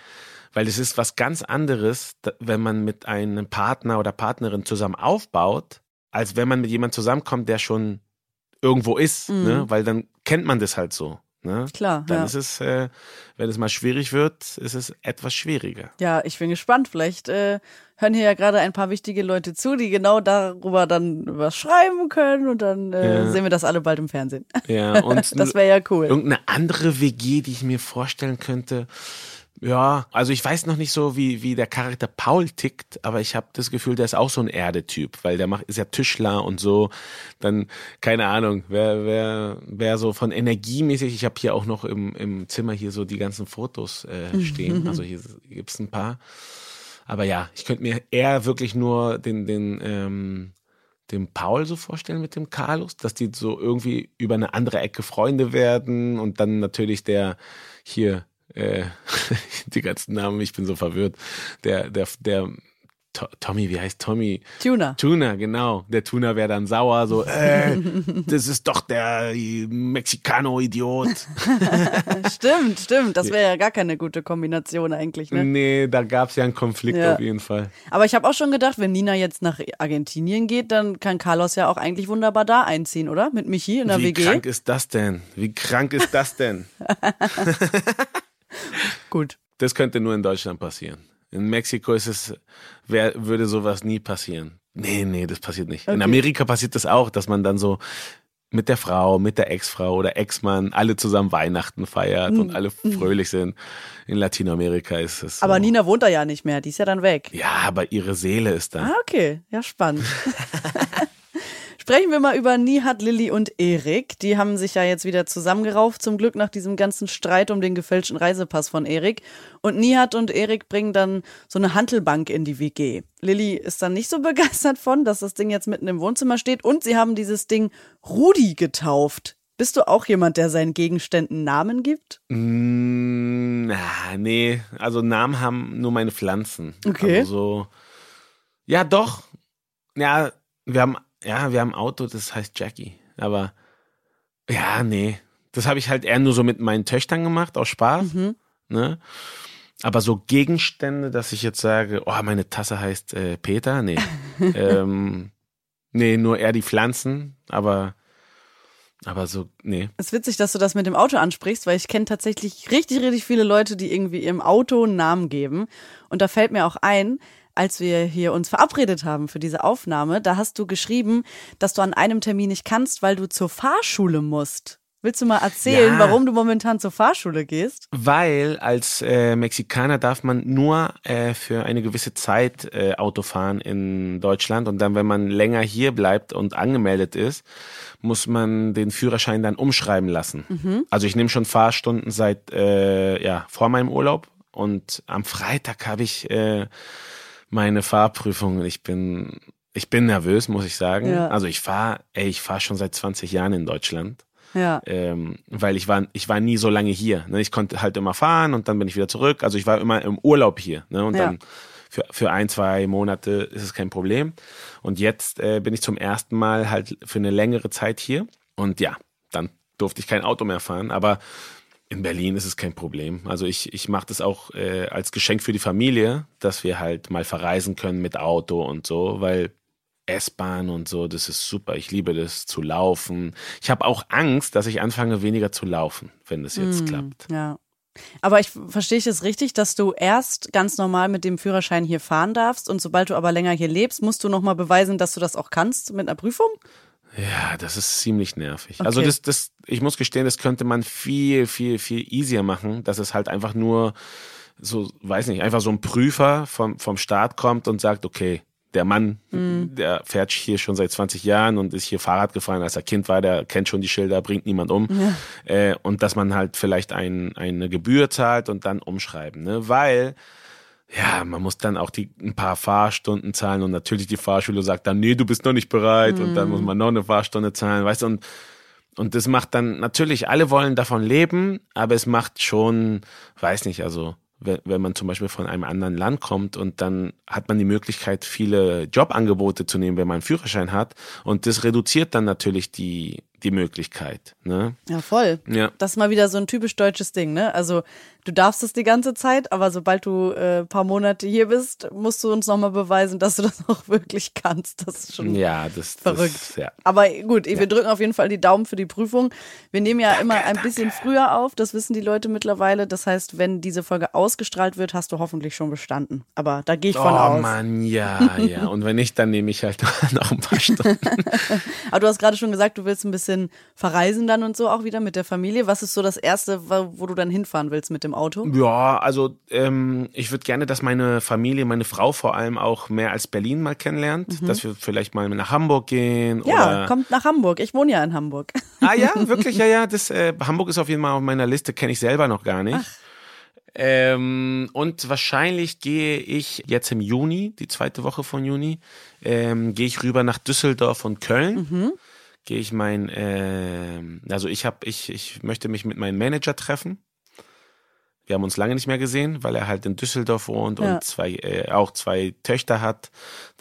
weil es ist was ganz anderes, wenn man mit einem Partner oder Partnerin zusammen aufbaut, als wenn man mit jemandem zusammenkommt, der schon irgendwo ist, ne? weil dann kennt man das halt so. Ne? Klar, Dann ja. ist es, äh, wenn es mal schwierig wird, ist es etwas schwieriger. Ja, ich bin gespannt. Vielleicht äh, hören hier ja gerade ein paar wichtige Leute zu, die genau darüber dann was schreiben können und dann äh, Ja. sehen wir das alle bald im Fernsehen. Ja, und Das wäre ja cool. irgendeine andere WG, die ich mir vorstellen könnte. Ja, also ich weiß noch nicht so, wie, wie der Charakter Paul tickt, aber ich habe das Gefühl, der ist auch so ein Erdetyp, weil der macht, ist ja Tischler und so. Dann, keine Ahnung, wer, wer, wer so von energiemäßig, ich habe hier auch noch im, im Zimmer hier so die ganzen Fotos äh, stehen. Also hier gibt's ein paar. Aber ja, ich könnte mir eher wirklich nur den, den, ähm, dem Paul so vorstellen mit dem Carlos, dass die so irgendwie über eine andere Ecke Freunde werden und dann natürlich der hier äh, die ganzen Namen, ich bin so verwirrt. Der der der To- Tommy, wie heißt Tommy? Tuna. Tuna, genau. Der Tuna wäre dann sauer, so, äh, das ist doch der Mexicano-Idiot. Stimmt, stimmt. Das wäre ja gar keine gute Kombination eigentlich. Ne? Nee, da gab's ja einen Konflikt Ja. auf jeden Fall. Aber ich habe auch schon gedacht, wenn Nina jetzt nach Argentinien geht, dann kann Carlos ja auch eigentlich wunderbar da einziehen, oder? Mit Michi in der Wie WG. krank ist das denn? Wie krank ist das denn? Gut. Das könnte nur in Deutschland passieren. In Mexiko ist es, wär, würde sowas nie passieren. Nee, nee, das passiert nicht. In Okay. Amerika passiert das auch, dass man dann so mit der Frau, mit der Ex-Frau oder Ex-Mann alle zusammen Weihnachten feiert und alle fröhlich sind. In Latinamerika ist es so. Aber Nina wohnt da ja nicht mehr, die ist ja dann weg. Ja, aber ihre Seele ist da. Ah, okay. Ja, spannend. Sprechen wir mal über Nihat, Lilly und Erik. Die haben sich ja jetzt wieder zusammengerauft, zum Glück nach diesem ganzen Streit um den gefälschten Reisepass von Erik. Und Nihat und Erik bringen dann so eine Hantelbank in die WG. Lilly ist dann nicht so begeistert von, dass das Ding jetzt mitten im Wohnzimmer steht. Und sie haben dieses Ding Rudi getauft. Bist du auch jemand, der seinen Gegenständen Namen gibt? Mm, na, nee, also Namen haben nur meine Pflanzen. Okay. Also so, ja, doch. Ja, wir haben, ja, wir haben ein Auto, das heißt Jackie. Aber ja, nee. Das habe ich halt eher nur so mit meinen Töchtern gemacht, aus Spaß. Ne? Aber so Gegenstände, dass ich jetzt sage, oh, meine Tasse heißt äh, Peter, nee. ähm, nee, nur eher die Pflanzen, aber, aber so, nee. Es ist witzig, dass du das mit dem Auto ansprichst, weil ich kenne tatsächlich richtig, richtig viele Leute, die irgendwie ihrem Auto einen Namen geben. Und da fällt mir auch ein, als wir hier uns verabredet haben für diese Aufnahme, da hast du geschrieben, dass du an einem Termin nicht kannst, weil du zur Fahrschule musst. Willst du mal erzählen, Ja. warum du momentan zur Fahrschule gehst? Weil als äh, Mexikaner darf man nur äh, für eine gewisse Zeit äh, Auto fahren in Deutschland und dann, wenn man länger hier bleibt und angemeldet ist, muss man den Führerschein dann umschreiben lassen. Also ich nehme schon Fahrstunden seit äh, ja vor meinem Urlaub und am Freitag habe ich äh, meine Fahrprüfung. Ich bin ich bin nervös, muss ich sagen. Ja. Also ich fahre, ey, ich fahre schon seit 20 Jahren in Deutschland Ja. ähm, weil ich war, ich war nie so lange hier. Ne? Ich konnte halt immer fahren und dann bin ich wieder zurück. Also ich war immer im Urlaub hier. Ne? Und Ja. dann für, für ein, zwei Monate ist es kein Problem. Und jetzt äh, bin ich zum ersten Mal halt für eine längere Zeit hier. Und ja, dann durfte ich kein Auto mehr fahren. Aber in Berlin ist es kein Problem. Also ich, ich mache das auch äh, als Geschenk für die Familie, dass wir halt mal verreisen können mit Auto und so, weil S-Bahn und so, das ist super. Ich liebe das zu laufen. Ich habe auch Angst, dass ich anfange weniger zu laufen, wenn das jetzt klappt. Ja. Aber ich verstehe ich es richtig, dass du erst ganz normal mit dem Führerschein hier fahren darfst und sobald du aber länger hier lebst, musst du nochmal beweisen, dass du das auch kannst mit einer Prüfung? Ja, das ist ziemlich nervig. Okay. Also das, das, ich muss gestehen, das könnte man viel, viel, viel easier machen, dass es halt einfach nur so, weiß nicht, einfach so ein Prüfer vom, vom Staat kommt und sagt, okay, der Mann, mhm. der fährt hier schon seit 20 Jahren und ist hier Fahrrad gefahren, als er Kind war, der kennt schon die Schilder, bringt niemand um. Ja. Äh, und dass man halt vielleicht ein, eine Gebühr zahlt und dann umschreiben, ne? Weil ja, man muss dann auch die ein paar Fahrstunden zahlen und natürlich die Fahrschule sagt dann, nee, du bist noch nicht bereit mhm. und dann muss man noch eine Fahrstunde zahlen, weißt du, und und das macht dann natürlich, alle wollen davon leben, aber es macht schon, weiß nicht, also wenn, wenn man zum Beispiel von einem anderen Land kommt und dann hat man die Möglichkeit, viele Jobangebote zu nehmen, wenn man einen Führerschein hat. Und das reduziert dann natürlich die, die Möglichkeit. Ne? Ja, voll. Ja. Das ist mal wieder so ein typisch deutsches Ding, ne? Also du darfst es die ganze Zeit, aber sobald du äh, paar Monate hier bist, musst du uns nochmal beweisen, dass du das auch wirklich kannst. Das ist schon ja, das, verrückt. Das, ja. Aber gut, wir drücken auf jeden Fall die Daumen für die Prüfung. Wir nehmen ja danke, immer ein danke. bisschen früher auf, das wissen die Leute mittlerweile. Das heißt, wenn diese Folge ausgestrahlt wird, hast du hoffentlich schon bestanden. Aber da gehe ich von oh aus. Mann, ja, ja. Und wenn nicht, dann nehme ich halt noch ein paar Stunden. aber du hast gerade schon gesagt, du willst ein bisschen verreisen dann und so auch wieder mit der Familie. Was ist so das Erste, wo du dann hinfahren willst mit dem Auto? Ja, also ähm, ich würde gerne, dass meine Familie, meine Frau vor allem auch mehr als Berlin mal kennenlernt, mhm. dass wir vielleicht mal nach Hamburg gehen. Ja, kommt nach Hamburg. Ich wohne ja in Hamburg. Ah ja, wirklich, ja, ja. Das, äh, Hamburg ist auf jeden Fall auf meiner Liste, kenne ich selber noch gar nicht. Ach. Ähm, und wahrscheinlich gehe ich jetzt im Juni, die zweite Woche von Juni, ähm, gehe ich rüber nach Düsseldorf und Köln. Mhm. Gehe ich mein, äh, also ich habe, ich, ich möchte mich mit meinem Manager treffen. Wir haben uns lange nicht mehr gesehen, weil er halt in Düsseldorf wohnt Ja. und zwei, äh, auch zwei Töchter hat.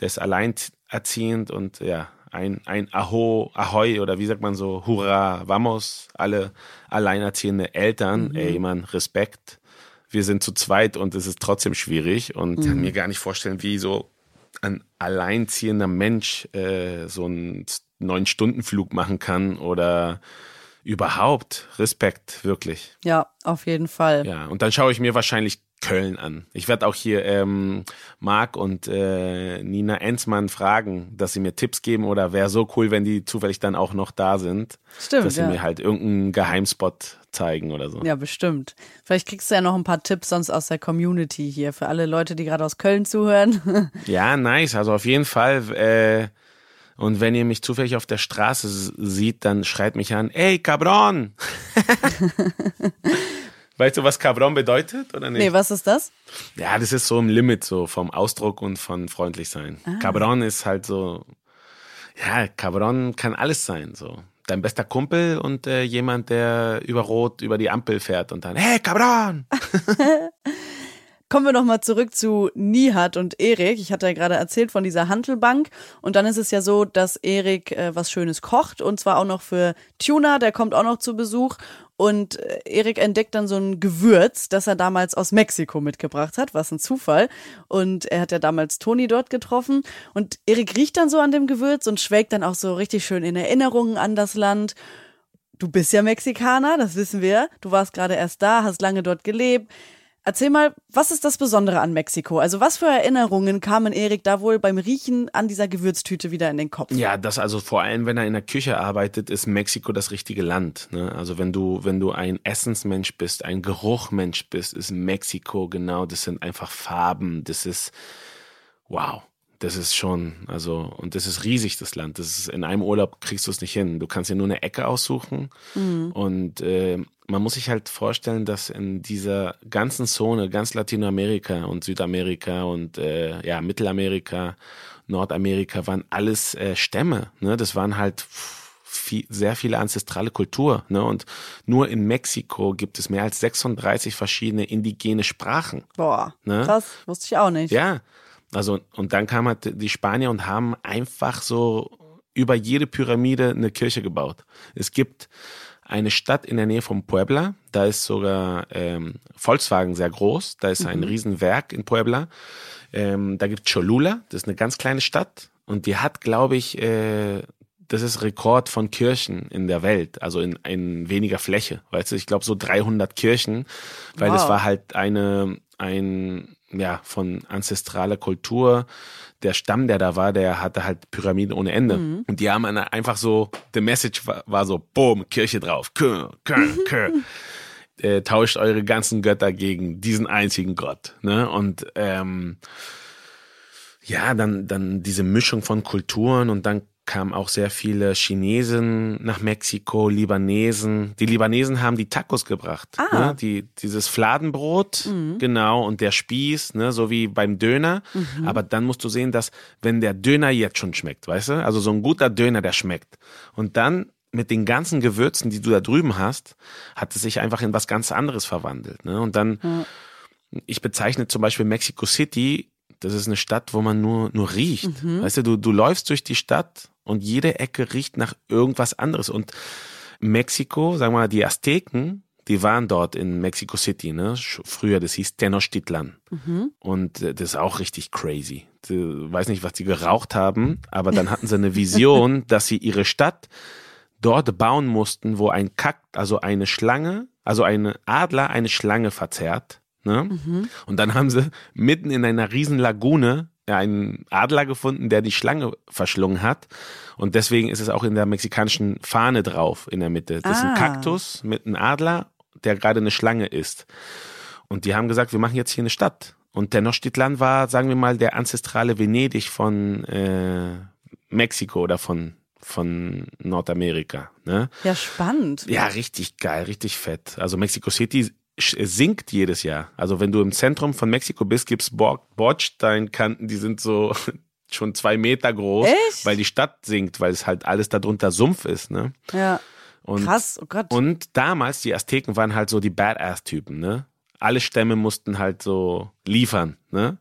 Der ist alleinerziehend und ja, ein, ein Aho, Ahoi oder wie sagt man so, Hurra, vamos, alle alleinerziehende Eltern. Ey, man, Respekt. Wir sind zu zweit und es ist trotzdem schwierig und kann mir gar nicht vorstellen, wie so ein alleinziehender Mensch äh, so einen neun Stunden Flug machen kann oder überhaupt Respekt wirklich. Ja, auf jeden Fall. Ja, und dann schaue ich mir wahrscheinlich Köln an. Ich werde auch hier ähm, Marc und äh, Nina Enzmann fragen, dass sie mir Tipps geben oder wäre so cool, wenn die zufällig dann auch noch da sind, Stimmt, dass sie ja. mir halt irgendeinen Geheimspot zeigen oder so. Ja, bestimmt. Vielleicht kriegst du ja noch ein paar Tipps sonst aus der Community hier für alle Leute, die gerade aus Köln zuhören. Ja, nice. Also auf jeden Fall. Äh, und wenn ihr mich zufällig auf der Straße sieht, dann schreit mich an, ey, Cabron! weißt du, was Cabron bedeutet oder nicht? nee, was ist das? Ja, das ist so im Limit so vom Ausdruck und von freundlich sein. Ah. Cabron ist halt so, ja, Cabron kann alles sein, so. Dein bester Kumpel und äh, jemand, der über Rot über die Ampel fährt und dann, hey, Cabron! Kommen wir noch mal zurück zu Nihat und Erik. Ich hatte ja gerade erzählt von dieser Handelbank. Und dann ist es ja so, dass Erik äh, was Schönes kocht. Und zwar auch noch für Tuna, der kommt auch noch zu Besuch. Und äh, Erik entdeckt dann so ein Gewürz, das er damals aus Mexiko mitgebracht hat. Was ein Zufall. Und er hat ja damals Toni dort getroffen. Und Erik riecht dann so an dem Gewürz und schwelgt dann auch so richtig schön in Erinnerungen an das Land. Du bist ja Mexikaner, das wissen wir. Du warst gerade erst da, hast lange dort gelebt. Erzähl mal, was ist das Besondere an Mexiko? Also was für Erinnerungen kamen Erik da wohl beim Riechen an dieser Gewürztüte wieder in den Kopf? Ja, das also vor allem, wenn er in der Küche arbeitet, ist Mexiko das richtige Land. Ne? Also wenn du, wenn du ein Essensmensch bist, ein Geruchmensch bist, ist Mexiko genau, das sind einfach Farben, das ist wow. Das ist schon, also, und das ist riesig, das Land. Das ist, in einem Urlaub kriegst du es nicht hin. Du kannst dir nur eine Ecke aussuchen. Und äh, man muss sich halt vorstellen, dass in dieser ganzen Zone, ganz Latinamerika und Südamerika und äh, ja, Mittelamerika, Nordamerika waren alles äh, Stämme. Ne? Das waren halt viel, sehr viele ancestrale Kultur. Ne? Und nur in Mexiko gibt es mehr als 36 verschiedene indigene Sprachen. Boah, Ne? krass, wusste ich auch nicht. Ja, also und dann kamen halt die Spanier und haben einfach so über jede Pyramide eine Kirche gebaut. Es gibt eine Stadt in der Nähe von Puebla, da ist sogar ähm, Volkswagen sehr groß, da ist ein Riesenwerk in Puebla. Ähm, da gibt Cholula, das ist eine ganz kleine Stadt und die hat, glaube ich, äh, das ist Rekord von Kirchen in der Welt, also in, in weniger Fläche. Weißt du, ich glaube so 300 Kirchen, weil es Wow. war halt eine, ein, ja, von ancestraler Kultur. Der Stamm, der da war, der hatte halt Pyramiden ohne Ende. Und die haben einfach so, the message war, war so, boom, Kirche drauf, Kö, Kö, Kö. äh, tauscht eure ganzen Götter gegen diesen einzigen Gott. Ne? Und ähm, ja, dann, dann diese Mischung von Kulturen und dann kamen auch sehr viele Chinesen nach Mexiko, Libanesen. Die Libanesen haben die Tacos gebracht. Ah. Ne? Die, dieses Fladenbrot, genau, und der Spieß, ne? so wie beim Döner. Aber dann musst du sehen, dass wenn der Döner jetzt schon schmeckt, weißt du? Also so ein guter Döner, der schmeckt. Und dann mit den ganzen Gewürzen, die du da drüben hast, hat es sich einfach in was ganz anderes verwandelt. Ne? Und dann, ich bezeichne zum Beispiel Mexico City, das ist eine Stadt, wo man nur, nur riecht. Weißt du, du, du läufst durch die Stadt und jede Ecke riecht nach irgendwas anderes. Und Mexiko, sagen wir mal, die Azteken, die waren dort in Mexico City, ne? Früher, das hieß Tenochtitlan. Und äh, das ist auch richtig crazy. Ich weiß nicht, was die geraucht haben, aber dann hatten sie eine Vision, dass sie ihre Stadt dort bauen mussten, wo ein Kack, also eine Schlange, also ein Adler eine Schlange verzehrt. Ne? Und dann haben sie mitten in einer riesen Lagune einen Adler gefunden, der die Schlange verschlungen hat. Und deswegen ist es auch in der mexikanischen Fahne drauf in der Mitte. Das ist ein Ah. Kaktus mit einem Adler, der gerade eine Schlange ist. Und die haben gesagt, wir machen jetzt hier eine Stadt. Und Tenochtitlan war, sagen wir mal, der ancestrale Venedig von äh, Mexiko oder von, von Nordamerika. Ne? Ja, spannend. Ja, richtig geil, richtig fett. Also Mexico City sinkt jedes Jahr. Also wenn du im Zentrum von Mexiko bist, gibt's Bor- Bordsteinkanten, die sind so schon zwei Meter groß, Echt? weil die Stadt sinkt, weil es halt alles darunter Sumpf ist. Ne? Ja. Und, Krass, oh Gott. Und damals, die Azteken waren halt so die Badass-Typen, ne? Alle Stämme mussten halt so liefern, ne?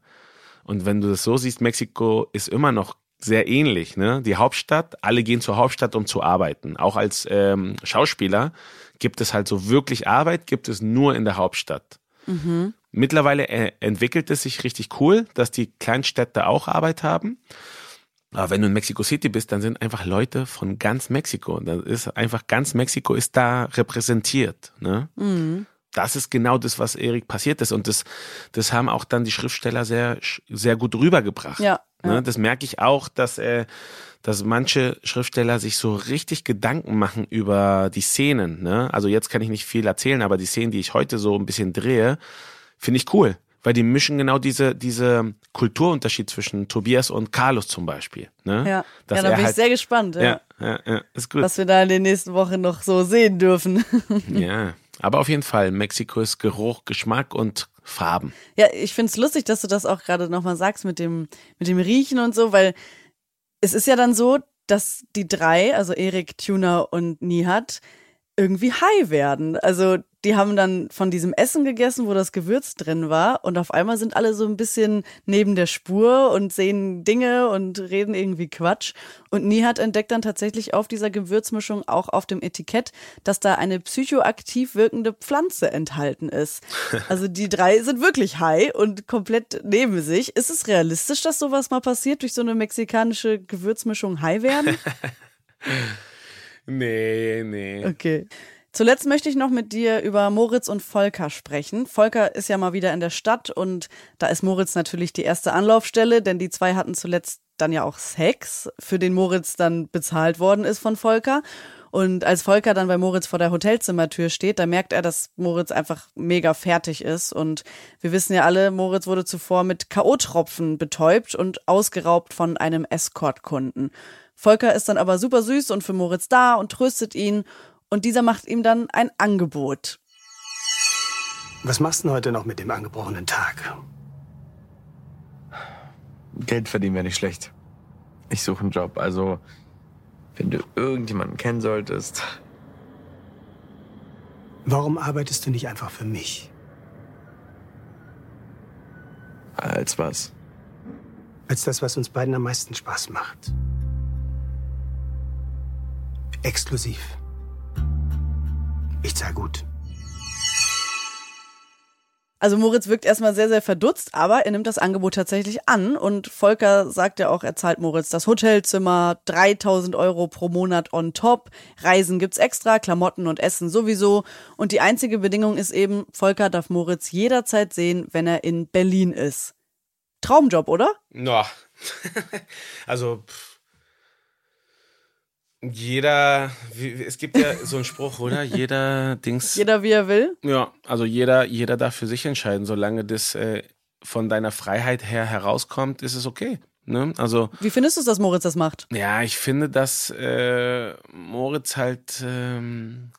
Und wenn du das so siehst, Mexiko ist immer noch sehr ähnlich, ne? Die Hauptstadt, alle gehen zur Hauptstadt, um zu arbeiten. Auch als ähm, Schauspieler gibt es halt so wirklich Arbeit, gibt es nur in der Hauptstadt. Mittlerweile äh, entwickelt es sich richtig cool, dass die Kleinstädte auch Arbeit haben. Aber wenn du in Mexico City bist, dann sind einfach Leute von ganz Mexiko. Dann ist einfach ganz Mexiko ist da repräsentiert. Ne? Das ist genau das, was Erik passiert ist. Und das, das haben auch dann die Schriftsteller sehr, sehr gut rübergebracht. Ja, ja. Ne? Das merke ich auch, dass, äh, dass manche Schriftsteller sich so richtig Gedanken machen über die Szenen. Ne? Also jetzt kann ich nicht viel erzählen, aber die Szenen, die ich heute so ein bisschen drehe, finde ich cool. Weil die mischen genau diese, diese Kulturunterschied zwischen Tobias und Carlos zum Beispiel. Ne? ja, Dass ja da bin ich halt- sehr gespannt, ja, ja, ja, ja, ist gut. was wir da in den nächsten Wochen noch so sehen dürfen. Ja, aber auf jeden Fall, Mexiko ist Geruch, Geschmack und Farben. Ja, ich find's lustig, dass du das auch gerade nochmal sagst mit dem, mit dem Riechen und so, weil es ist ja dann so, dass die drei, also Erik, Tuna und Nihat, irgendwie high werden. Also die haben dann von diesem Essen gegessen, wo das Gewürz drin war und auf einmal sind alle so ein bisschen neben der Spur und sehen Dinge und reden irgendwie Quatsch. Und Nihat entdeckt dann tatsächlich auf dieser Gewürzmischung auch auf dem Etikett, dass da eine psychoaktiv wirkende Pflanze enthalten ist. Also die drei sind wirklich high und komplett neben sich. Ist es realistisch, dass sowas mal passiert, durch so eine mexikanische Gewürzmischung high werden? Nee, nee. Okay. Zuletzt möchte ich noch mit dir über Moritz und Volker sprechen. Volker ist ja mal wieder in der Stadt und da ist Moritz natürlich die erste Anlaufstelle, denn die zwei hatten zuletzt dann ja auch Sex, für den Moritz dann bezahlt worden ist von Volker. Und als Volker dann bei Moritz vor der Hotelzimmertür steht, da merkt er, dass Moritz einfach mega fertig ist. Und wir wissen ja alle, Moritz wurde zuvor mit K.O.-Tropfen betäubt und ausgeraubt von einem Escort-Kunden. Volker ist dann aber super süß und für Moritz da und tröstet ihn. Und dieser macht ihm dann ein Angebot. Was machst du denn heute noch mit dem angebrochenen Tag? Geld verdienen wäre nicht schlecht. Ich suche einen Job, also wenn du irgendjemanden kennen solltest. Warum arbeitest du nicht einfach für mich? Als was? Als das, was uns beiden am meisten Spaß macht. Exklusiv. Ich zahl gut. Also Moritz wirkt erstmal sehr, sehr verdutzt, aber er nimmt das Angebot tatsächlich an und Volker sagt ja auch, er zahlt Moritz das Hotelzimmer, 3000 Euro pro Monat on top, Reisen gibt's extra, Klamotten und Essen sowieso und die einzige Bedingung ist eben, Volker darf Moritz jederzeit sehen, wenn er in Berlin ist. Traumjob, oder? No. also, pff. Jeder, wie- es gibt ja so einen Spruch, oder? Jeder Dings. Jeder wie er will. Ja, also jeder, jeder darf für sich entscheiden. Solange das äh, von deiner Freiheit her herauskommt, ist es okay. Ne? Also, Wie findest du es, dass Moritz das macht? ja, ich finde, dass äh, Moritz halt ähm,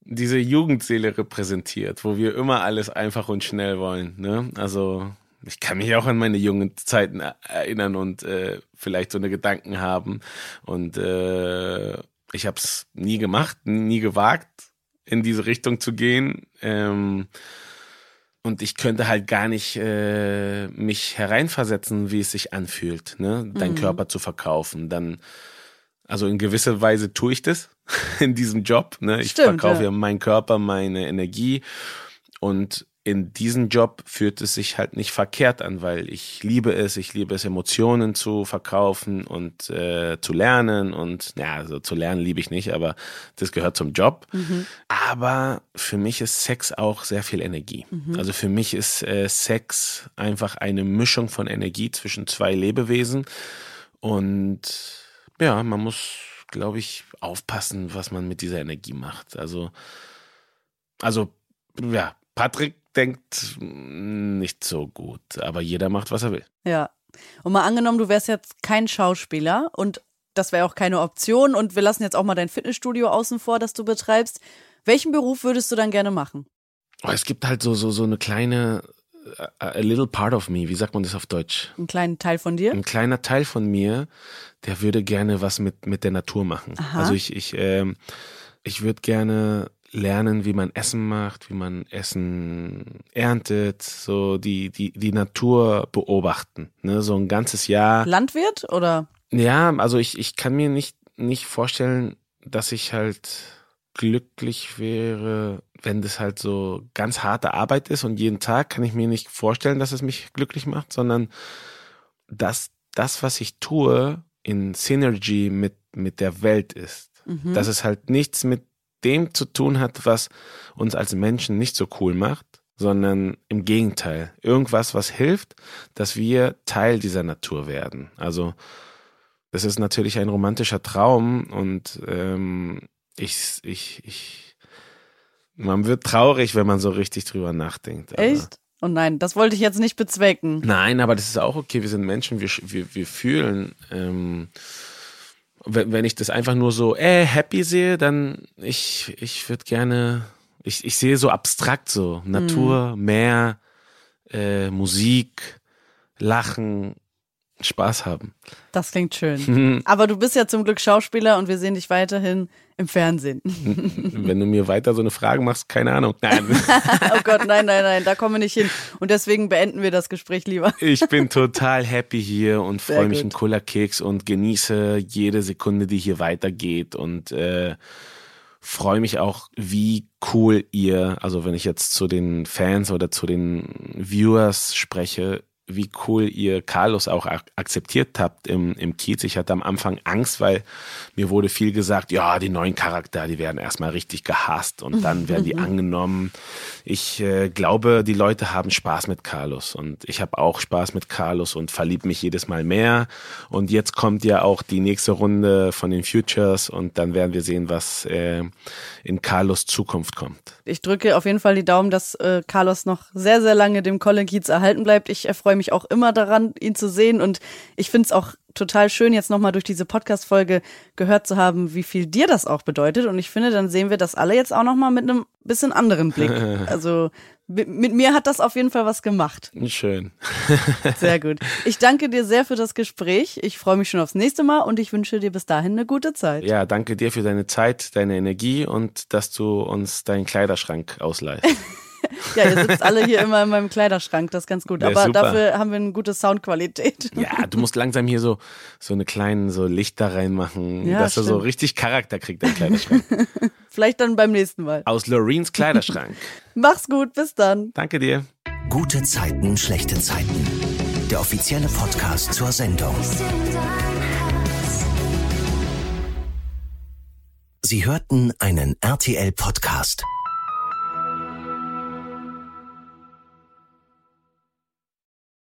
diese Jugendseele repräsentiert, wo wir immer alles einfach und schnell wollen. Ne? Also, ich kann mich auch an meine jungen Zeiten er- erinnern und äh, vielleicht so eine Gedanken haben. Und äh, ich habe es nie gemacht, nie gewagt, in diese Richtung zu gehen. Ähm, und ich könnte halt gar nicht äh, mich hereinversetzen, wie es sich anfühlt, ne? deinen Körper zu verkaufen. Dann, also in gewisser Weise tue ich das in diesem Job. Ne? Ich Stimmt, verkaufe ja. ja meinen Körper, meine Energie. Und in diesem Job fühlt es sich halt nicht verkehrt an, weil ich liebe es, ich liebe es, Emotionen zu verkaufen und äh, zu lernen. Und ja, also zu lernen liebe ich nicht, aber das gehört zum Job. Aber für mich ist Sex auch sehr viel Energie. Also für mich ist äh, Sex einfach eine Mischung von Energie zwischen zwei Lebewesen. Und ja, man muss, glaube ich, aufpassen, was man mit dieser Energie macht. Also, also, ja, Patrick denkt mm, nicht so gut, aber jeder macht, was er will. Ja. Und mal angenommen, du wärst jetzt kein Schauspieler und das wäre auch keine Option und wir lassen jetzt auch mal dein Fitnessstudio außen vor, das du betreibst. Welchen Beruf würdest du dann gerne machen? Oh, es gibt halt so, so, so eine kleine, a, a little part of me, wie sagt man das auf Deutsch? Einen kleinen Teil von dir? ein kleiner Teil von mir, der würde gerne was mit, mit der Natur machen. Aha. Also ich, ich, ähm, ich würde gerne lernen, wie man Essen macht, wie man Essen erntet, so die, die, die Natur beobachten. Ne? So ein ganzes Jahr. Landwirt oder? Ja, also ich, ich kann mir nicht, nicht vorstellen, dass ich halt glücklich wäre, wenn das halt so ganz harte Arbeit ist und jeden Tag kann ich mir nicht vorstellen, dass es mich glücklich macht, sondern dass das, was ich tue, in Synergy mit, mit der Welt ist. Dass es halt nichts mit dem zu tun hat, was uns als Menschen nicht so cool macht, sondern im Gegenteil. Irgendwas, was hilft, dass wir Teil dieser Natur werden. Also das ist natürlich ein romantischer Traum und ähm, ich, ich, ich, man wird traurig, wenn man so richtig drüber nachdenkt. aber- Echt? Oh nein, das wollte ich jetzt nicht bezwecken. Nein, aber das ist auch okay. Wir sind Menschen, wir, wir, wir fühlen. Ähm, wenn, wenn ich das einfach nur so äh, happy sehe, dann ich, ich würde gerne, ich, ich sehe so abstrakt so. Natur, Meer, äh, Musik, Lachen, Spaß haben. Das klingt schön. Aber du bist ja zum Glück Schauspieler und wir sehen dich weiterhin im Fernsehen. wenn du mir weiter so eine Frage machst, keine Ahnung. Nein, Oh Gott, nein, nein, nein, da kommen wir nicht hin. Und deswegen beenden wir das Gespräch lieber. ich bin total happy hier und freue mich gut. einen Cola Keks und genieße jede Sekunde, die hier weitergeht und äh, freue mich auch, wie cool ihr, also wenn ich jetzt zu den Fans oder zu den Viewers spreche, wie cool ihr Carlos auch ak akzeptiert habt im, im Kiez. Ich hatte am Anfang Angst, weil mir wurde viel gesagt, ja, die neuen Charakter, die werden erstmal richtig gehasst und dann werden die angenommen. Ich äh, glaube, die Leute haben Spaß mit Carlos und ich habe auch Spaß mit Carlos und verlieb mich jedes Mal mehr. Und jetzt kommt ja auch die nächste Runde von den Futures und dann werden wir sehen, was äh, in Carlos Zukunft kommt. Ich drücke auf jeden Fall die Daumen, dass äh, Carlos noch sehr, sehr lange dem Colin Kiez erhalten bleibt. Ich erfreue mich auch immer daran, ihn zu sehen. Und ich finde es auch total schön, jetzt nochmal durch diese Podcast-Folge gehört zu haben, wie viel dir das auch bedeutet. Und ich finde, dann sehen wir das alle jetzt auch nochmal mit einem bisschen anderen Blick. Also mit mit mir hat das auf jeden Fall was gemacht. Schön. Sehr gut. Ich danke dir sehr für das Gespräch. Ich freue mich schon aufs nächste Mal und ich wünsche dir bis dahin eine gute Zeit. Ja, danke dir für deine Zeit, deine Energie und dass du uns deinen Kleiderschrank ausleihst. Ja, ihr sitzt alle hier immer in meinem Kleiderschrank, das ist ganz gut. Ja, Aber super. dafür haben wir eine gute Soundqualität. Ja, du musst langsam hier so so eine kleinen so Lichter reinmachen, Ja, dass er so stimmt. richtig Charakter kriegt, dein Kleiderschrank. Vielleicht dann beim nächsten Mal. Aus Loreens Kleiderschrank. Mach's gut, bis dann. Danke dir. Gute Zeiten, schlechte Zeiten. Der offizielle Podcast zur Sendung. Sie hörten einen RTL-Podcast.